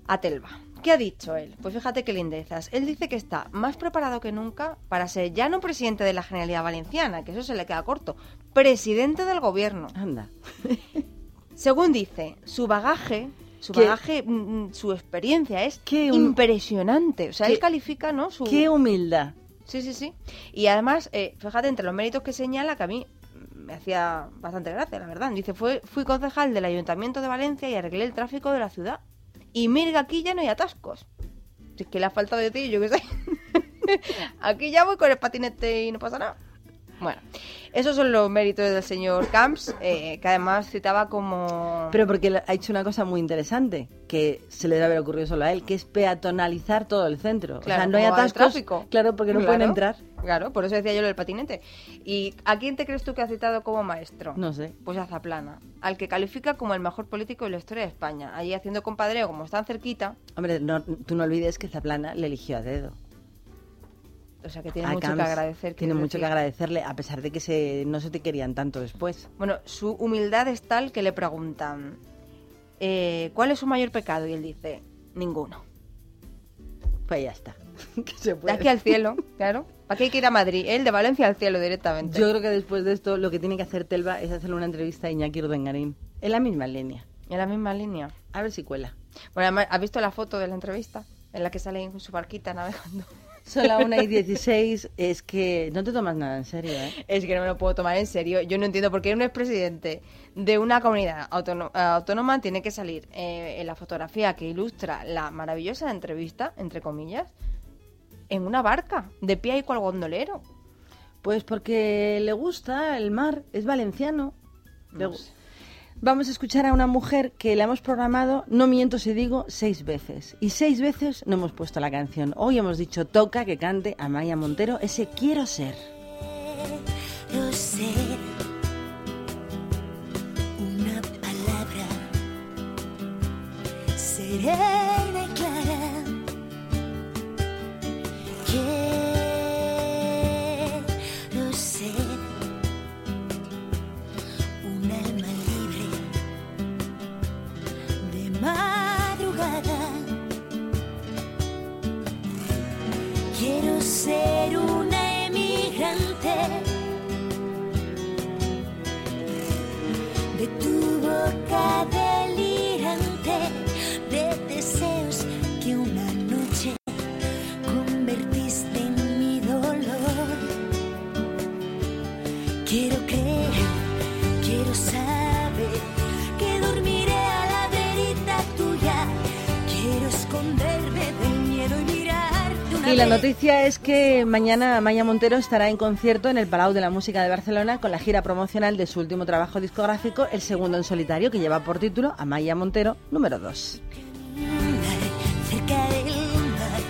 a Telva. ¿Qué ha dicho él? Pues fíjate qué lindezas. Él dice que está más preparado que nunca para ser ya no presidente de la Generalidad Valenciana, que eso se le queda corto, presidente del gobierno. Anda. Según dice, su bagaje, su bagaje, mm, mm, su experiencia es Qué impresionante. O sea, qué- él califica, ¿no? Su, Qué humildad. Sí, sí, sí. Y además, eh, fíjate, entre los méritos que señala, que a mí me hacía bastante gracia, la verdad. Dice, fue, fui concejal del Ayuntamiento de Valencia y arreglé el tráfico de la ciudad. Y mira aquí ya no hay atascos. Si es que le ha faltado decir, yo qué sé. aquí ya voy con el patinete y no pasa nada. Bueno, esos son los méritos del señor Camps, eh, que además citaba como... Pero porque ha hecho una cosa muy interesante, que se le debe haber ocurrido solo a él, que es peatonalizar todo el centro. Claro, o sea, no hay atascos. tráfico. Claro, porque no Claro, pueden entrar. Claro, por eso decía yo lo del patinete. ¿Y a quién te crees tú que ha citado como maestro? No sé. Pues a Zaplana, al que califica como el mejor político de la historia de España. Allí haciendo compadreo, como están cerquita, Hombre, no- tú no olvides que Zaplana le eligió a dedo. O sea que tiene mucho Camps que agradecer. Tiene mucho que agradecerle, a pesar de que se, no se te querían tanto después. Bueno, su humildad es tal que le preguntan, eh, ¿cuál es su mayor pecado? Y él dice, ninguno. Pues ya está. Que se De aquí al cielo, claro. ¿Para qué hay que ir a Madrid? Él de Valencia al cielo directamente. Yo creo que después de esto lo que tiene que hacer Telva es hacerle una entrevista a Iñaki Urdangarín. En la misma línea. En la misma línea. A ver si cuela. Bueno, además, ¿has visto la foto de la entrevista? En la que sale en su barquita navegando. Son las 1 y 16. Es que no te tomas nada en serio, ¿eh? Es que no me lo puedo tomar en serio. Yo no entiendo por qué un expresidente de una comunidad autóno- autónoma tiene que salir eh, en la fotografía que ilustra la maravillosa entrevista, entre comillas, en una barca, de pie y cual gondolero. Pues porque le gusta el mar, es valenciano. Le No gu- sé. Vamos a escuchar a una mujer que la hemos programado, no miento si digo, seis veces. Y seis veces no hemos puesto la canción. Hoy hemos dicho toca que cante a Maya Montero ese Quiero ser. Quiero ser una palabra serena noticia es que mañana Maya Montero estará en concierto en el Palau de la Música de Barcelona con la gira promocional de su último trabajo discográfico, el segundo en solitario, que lleva por título Amaya Montero número 2.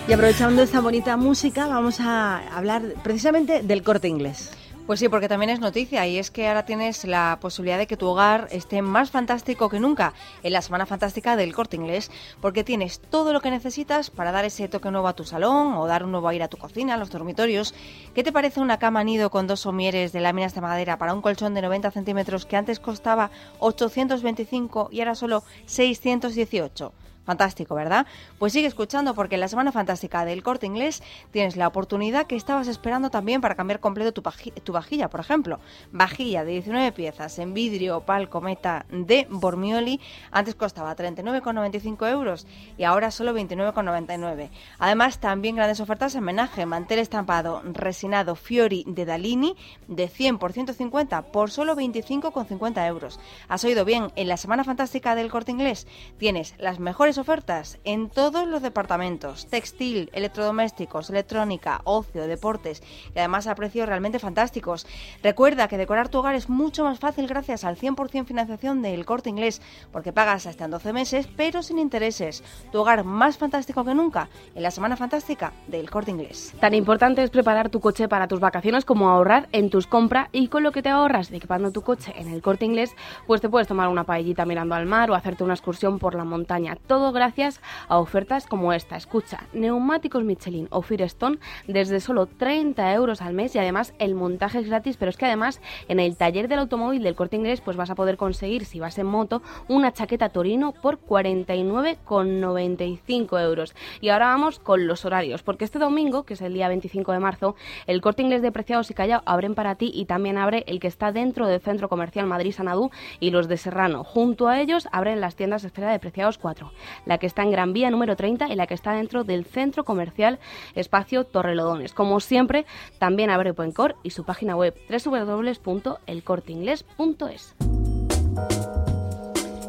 Y aprovechando esta bonita música, vamos a hablar precisamente del corte inglés. Pues sí, porque también es noticia y es que ahora tienes la posibilidad de que tu hogar esté más fantástico que nunca en la Semana Fantástica del Corte Inglés, porque tienes todo lo que necesitas para dar ese toque nuevo a tu salón o dar un nuevo aire a tu cocina, a los dormitorios. ¿Qué te parece una cama nido con dos somieres de láminas de madera para un colchón de 90 centímetros que antes costaba 825 y ahora solo 618? Fantástico, ¿verdad? Pues sigue escuchando porque en la Semana Fantástica del Corte Inglés tienes la oportunidad que estabas esperando también para cambiar completo tu, tu vajilla, por ejemplo. Vajilla de 19 piezas en vidrio opal cometa de Bormioli. Antes costaba 39,95 euros y ahora solo 29,99. Además, también grandes ofertas en homenaje. Mantel estampado resinado Fiori de Dalini de 100 por 150 por solo 25,50 euros. Has oído bien, en la Semana Fantástica del Corte Inglés tienes las mejores ofertas en todos los departamentos, textil, electrodomésticos, electrónica, ocio, deportes y además a precios realmente fantásticos. Recuerda que decorar tu hogar es mucho más fácil gracias al 100% financiación del Corte Inglés porque pagas hasta en 12 meses pero sin intereses. Tu hogar más fantástico que nunca en la Semana Fantástica del Corte Inglés. Tan importante es preparar tu coche para tus vacaciones como ahorrar en tus compras y con lo que te ahorras equipando tu coche en el corte inglés, pues te puedes tomar una paellita mirando al mar o hacerte una excursión por la montaña. Todo gracias a ofertas como esta. Escucha, neumáticos Michelin o Firestone desde solo 30 euros al mes y además el montaje es gratis, pero es que además en el taller del automóvil del corte inglés pues vas a poder conseguir, si vas en moto, una chaqueta Torino por 49,95 euros. Y ahora vamos con los horarios, porque este domingo, que es el día 25 de marzo, el corte inglés de Preciados y Callao abren para ti y también abre el que está dentro del Centro Comercial Madrid Sanadú y los de Serrano. Junto a ellos abren las tiendas Esfera de Preciados 4, la que está en Gran Vía número 30 y la que está dentro del Centro Comercial Espacio Torrelodones. Como siempre, también abre Puencor y su página web www.elcorteingles.es.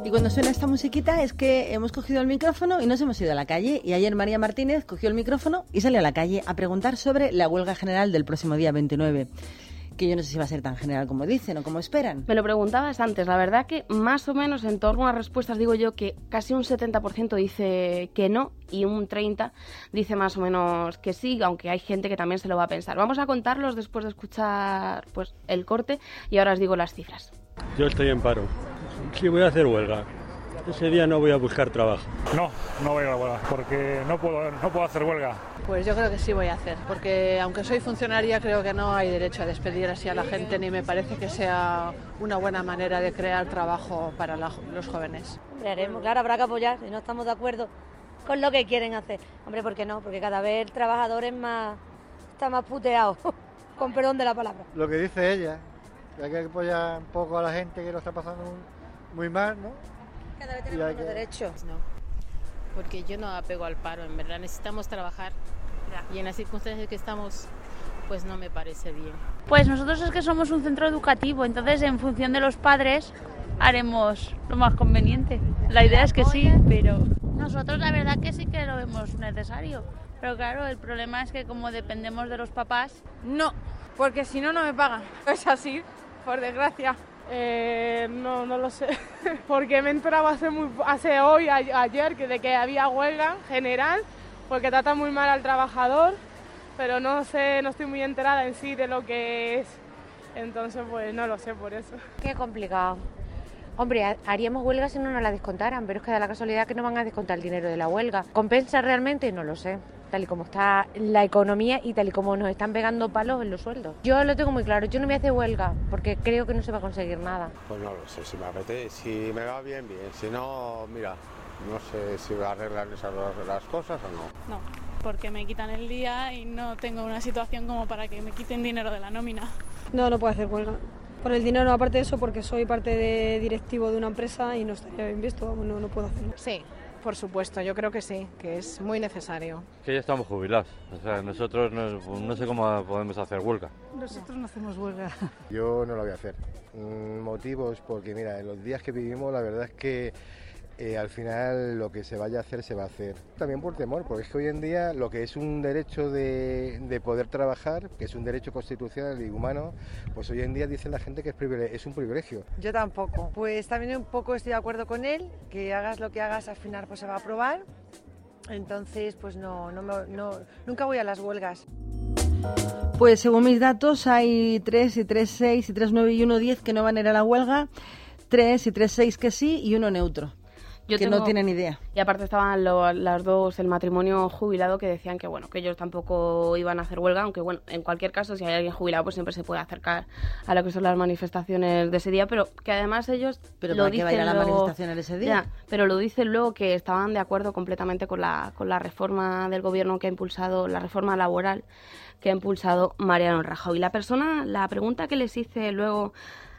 Y cuando suena esta musiquita es que hemos cogido el micrófono y nos hemos ido a la calle. Y ayer María Martínez cogió el micrófono y salió a la calle a preguntar sobre la huelga general del próximo día 29. Que yo no sé si va a ser tan general como dicen o como esperan. Me lo preguntabas antes, la verdad que más o menos en torno a las respuestas digo yo que casi un 70% dice que no y un 30% dice más o menos que sí, aunque hay gente que también se lo va a pensar. Vamos a contarlos después de escuchar pues el corte y ahora os digo las cifras. Yo estoy en paro. Sí, voy a hacer huelga. Ese día no voy a buscar trabajo. No, no voy a la huelga, porque no puedo, no puedo hacer huelga. Pues yo creo que sí voy a hacer, porque aunque soy funcionaria creo que no hay derecho a despedir así a la gente ni me parece que sea una buena manera de crear trabajo para la- los jóvenes. Hombre, haremos, claro, habrá que apoyar si no estamos de acuerdo con lo que quieren hacer. Hombre, ¿por qué no? Porque cada vez el trabajador es más, está más puteado, con perdón de la palabra. Lo que dice ella, que hay que apoyar un poco a la gente que lo está pasando muy, muy mal, ¿no? Cada vez tenemos menos que- derechos. No, porque yo no apego al paro, en verdad necesitamos trabajar y en las circunstancias que estamos, pues no me parece bien. Pues nosotros es que somos un centro educativo, entonces en función de los padres haremos lo más conveniente. La idea es que sí, pero... Nosotros la verdad que sí que lo vemos necesario, pero claro, el problema es que como dependemos de los papás... No, porque si no, no me pagan. Es así, por desgracia. Eh, no, no lo sé. Porque me he enterado hace, muy, hace hoy, ayer, que de que había huelga general, porque trata muy mal al trabajador, pero no sé, no estoy muy enterada en sí de lo que es. Entonces, pues no lo sé por eso. Qué complicado. Hombre, ha- haríamos huelga si no nos la descontaran, pero es que da la casualidad que no van a descontar el dinero de la huelga. ¿Compensa realmente? No lo sé. Tal y como está la economía y tal y como nos están pegando palos en los sueldos. Yo lo tengo muy claro, yo no me hace huelga porque creo que no se va a conseguir nada. Pues no lo sé, si me apetece, si me va bien, bien. Si no, mira, no sé si va a arreglar esas dos- las cosas o no. No, porque me quitan el día y no tengo una situación como para que me quiten dinero de la nómina. No, no puedo hacer huelga. Por el dinero, aparte de eso, porque soy parte de directivo de una empresa y no estaría bien visto, vamos, no, no puedo hacerlo. Sí, por supuesto, yo creo que sí, que es muy necesario. Que ya estamos jubilados. O sea, nosotros no, no sé cómo podemos hacer huelga. Nosotros no hacemos huelga. Yo no lo voy a hacer. Mm, Motivos porque, mira, en los días que vivimos, la verdad es que eh, al final lo que se vaya a hacer se va a hacer. También por temor, porque es que hoy en día lo que es un derecho de, de poder trabajar, que es un derecho constitucional y humano, pues hoy en día dice la gente que es, es un privilegio. Yo tampoco. Pues también un poco estoy de acuerdo con él, que hagas lo que hagas al final pues se va a aprobar. Entonces, pues no, no, me- no nunca voy a las huelgas. Pues según mis datos hay 3 y 3, 6 y 3, 9 y 1, 10 que no van a ir a la huelga, 3 y 3, 6 que sí y uno neutro. Yo que no tengo- tienen idea. Y aparte estaban lo- las dos, el matrimonio jubilado, que decían que bueno, que ellos tampoco iban a hacer huelga, aunque bueno, en cualquier caso, si hay alguien jubilado, pues siempre se puede acercar a lo que son las manifestaciones de ese día, pero que además ellos Pero lo ¿para qué va a ir a dicen las manifestaciones ese día? Ya, pero lo dicen luego que estaban de acuerdo completamente con la, con la reforma del gobierno que ha impulsado, la reforma laboral que ha impulsado Mariano Rajoy. Y la persona, la pregunta que les hice luego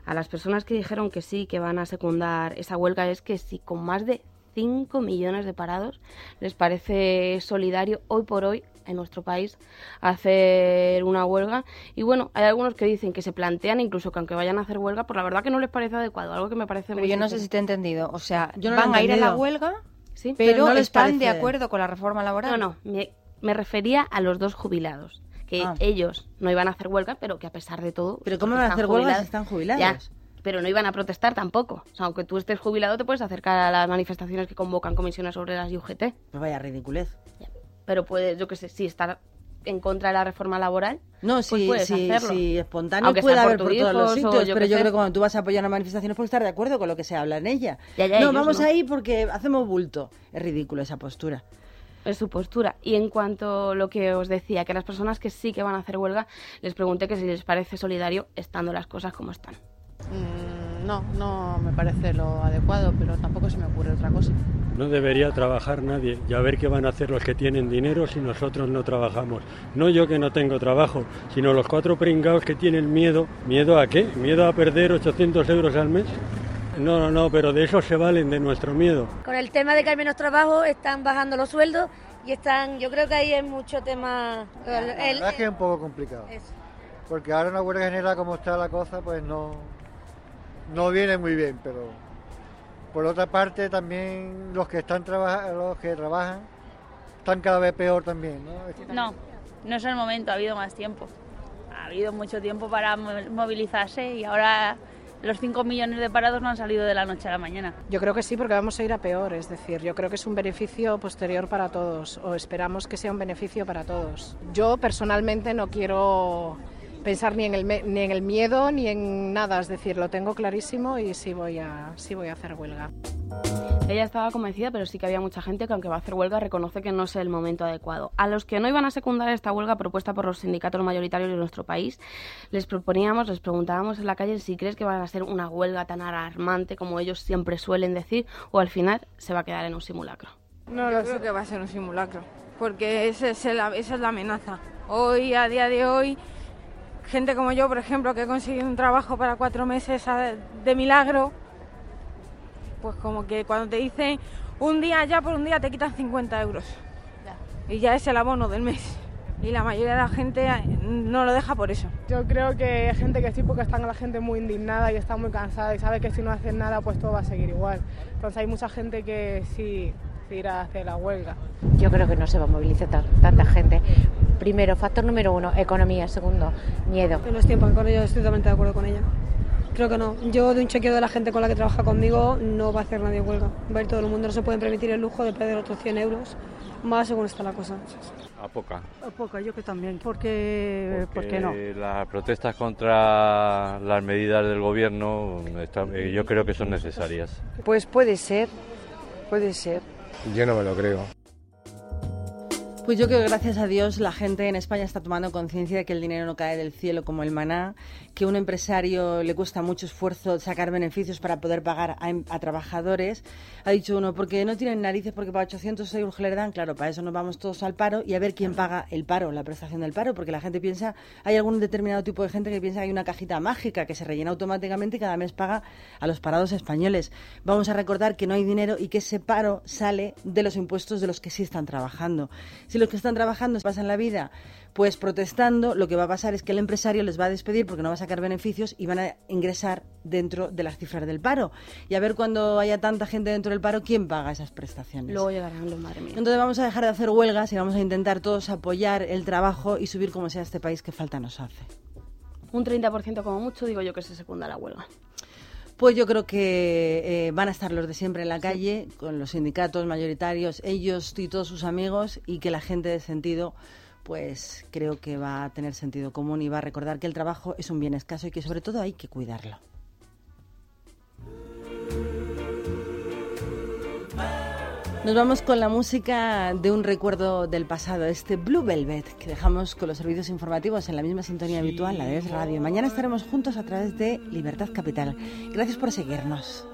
a las personas que dijeron que sí, que van a secundar esa huelga, es que si con más de 5 millones de parados les parece solidario hoy por hoy en nuestro país hacer una huelga. Y bueno, hay algunos que dicen que se plantean incluso que aunque vayan a hacer huelga, por la verdad que no les parece adecuado, algo que me parece Pero muy yo no sé si te he entendido. O sea, Yo no van a ir a la huelga, Sí, pero, no les están de acuerdo con la reforma laboral. No, no, me, me refería a los dos jubilados. Que Ah. ellos no iban a hacer huelga, pero que a pesar de todo. ¿Pero cómo porque van a hacer huelga si están jubilados? Ya, pero no iban a protestar tampoco. O sea, aunque tú estés jubilado, te puedes acercar a las manifestaciones que convocan comisiones obreras y UGT. Pues vaya ridiculez. Pero puedes, yo qué sé, si estar en contra de la reforma laboral, No, pues sí, puedes sí, espontáneo Aunque puede haber por todos los sitios, yo pero yo sé. creo que cuando tú vas a apoyar una manifestación es por estar de acuerdo con lo que se habla en ella. Ya, ya, no, vamos no. ahí porque hacemos bulto. Es ridículo esa postura. Es su postura. Y en cuanto a lo que os decía, que las personas que sí que van a hacer huelga, les pregunté que si les parece solidario estando las cosas como están. Mm, no, no me parece lo adecuado, pero tampoco se me ocurre otra cosa. No debería trabajar nadie y a ver qué van a hacer los que tienen dinero si nosotros no trabajamos. No yo que no tengo trabajo, sino los cuatro pringados que tienen miedo. ¿Miedo a qué? ¿Miedo a perder 800 euros al mes? No, no, no, pero de eso se valen de nuestro miedo. Con el tema de que hay menos trabajo, están bajando los sueldos y están, yo creo que ahí hay mucho tema. La el- verdad es que es un poco complicado. Porque ahora una huelga general como está la cosa, pues no, no viene muy bien, pero por otra parte también los que están trabaja- los que trabajan están cada vez peor también, ¿no? No, no es el momento, ha habido más tiempo. Ha habido mucho tiempo para mo- movilizarse y ahora los 5 millones de parados no han salido de la noche a la mañana. Yo creo que sí, porque vamos a ir a peor. Es decir, yo creo que es un beneficio posterior para todos, o esperamos que sea un beneficio para todos. Yo personalmente no quiero pensar ni en el, ni en el miedo ni en nada, es decir, lo tengo clarísimo y sí voy a, sí voy a hacer huelga. Ella estaba convencida, pero sí que había mucha gente que aunque va a hacer huelga reconoce que no es el momento adecuado. A los que no iban a secundar esta huelga propuesta por los sindicatos mayoritarios de nuestro país, les proponíamos, les preguntábamos en la calle si crees que van a ser una huelga tan alarmante como ellos siempre suelen decir o al final se va a quedar en un simulacro. No lo creo que va a ser un simulacro, porque ese es el- esa es la amenaza. Hoy, a día de hoy, gente como yo, por ejemplo, que he conseguido un trabajo para cuatro meses de milagro, pues como que cuando te dicen un día ya por un día te quitan 50 euros. Y ya es el abono del mes. Y la mayoría de la gente eh, no lo deja por eso. Yo creo que hay gente que sí, porque están la gente muy indignada y está muy cansada y sabe que si no hacen nada, pues todo va a seguir igual. Entonces hay mucha gente que sí, sí irá a hacer la huelga. Yo creo que no se va a movilizar tan- tanta gente. Primero, factor número uno, economía. Segundo, miedo. Que no es tiempo, con ello estoy totalmente de acuerdo con ella. Creo que no. Yo, de un chequeo de la gente con la que trabaja conmigo, no va a hacer nadie huelga. Va a ir todo el mundo, no se pueden permitir el lujo de perder otros 100 euros, más según está la cosa. A poca. A poca, yo que también, porque, ¿por qué no? Las protestas contra las medidas del gobierno están- eh, yo creo que son necesarias. Pues puede ser, puede ser. Yo no me lo creo. Pues yo creo que gracias a Dios la gente en España está tomando conciencia de que el dinero no cae del cielo como el maná, que a un empresario le cuesta mucho esfuerzo sacar beneficios para poder pagar a, em- a trabajadores. Ha dicho uno, porque no tienen narices, porque para 800 euros que le dan, claro, para eso nos vamos todos al paro y a ver quién paga el paro, la prestación del paro, porque la gente piensa, hay algún determinado tipo de gente que piensa que hay una cajita mágica que se rellena automáticamente y cada mes paga a los parados españoles. Vamos a recordar que no hay dinero y que ese paro sale de los impuestos de los que sí están trabajando. Si los que están trabajando pasan la vida pues protestando, lo que va a pasar es que el empresario les va a despedir porque no va a sacar beneficios y van a ingresar dentro de las cifras del paro. Y a ver cuando haya tanta gente dentro del paro, ¿quién paga esas prestaciones? Luego llegarán los madre mía. Entonces vamos a dejar de hacer huelgas y vamos a intentar todos apoyar el trabajo y subir como sea este país que falta nos hace. Un 30% como mucho, digo yo que se secunda la huelga. Pues yo creo que eh, van a estar los de siempre en la calle, con los sindicatos mayoritarios, ellos y todos sus amigos, y que la gente de sentido, pues creo que va a tener sentido común y va a recordar que el trabajo es un bien escaso y que sobre todo hay que cuidarlo. Nos vamos con la música de un recuerdo del pasado, este Blue Velvet, que dejamos con los servicios informativos en la misma sintonía habitual, la de Es Radio. Mañana estaremos juntos a través de Libertad Capital. Gracias por seguirnos.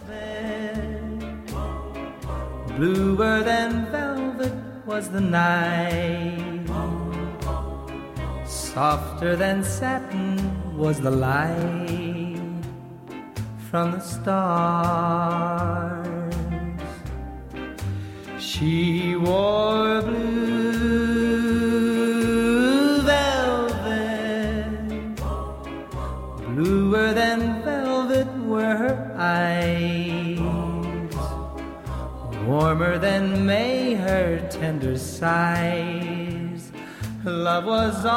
Velvet was the night. Softer than satin was the light from the stars. She wore blue velvet, bluer than velvet were her eyes, warmer than May her tender sighs. Love was ours,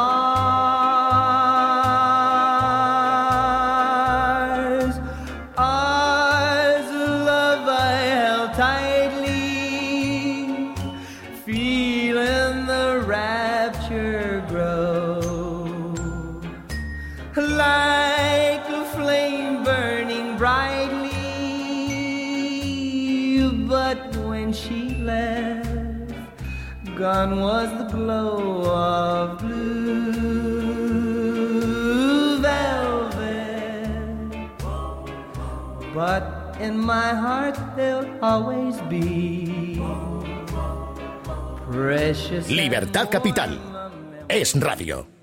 gone was the glow of blue velvet. But in my heart there'll always be precious. Libertad Capital. Es radio.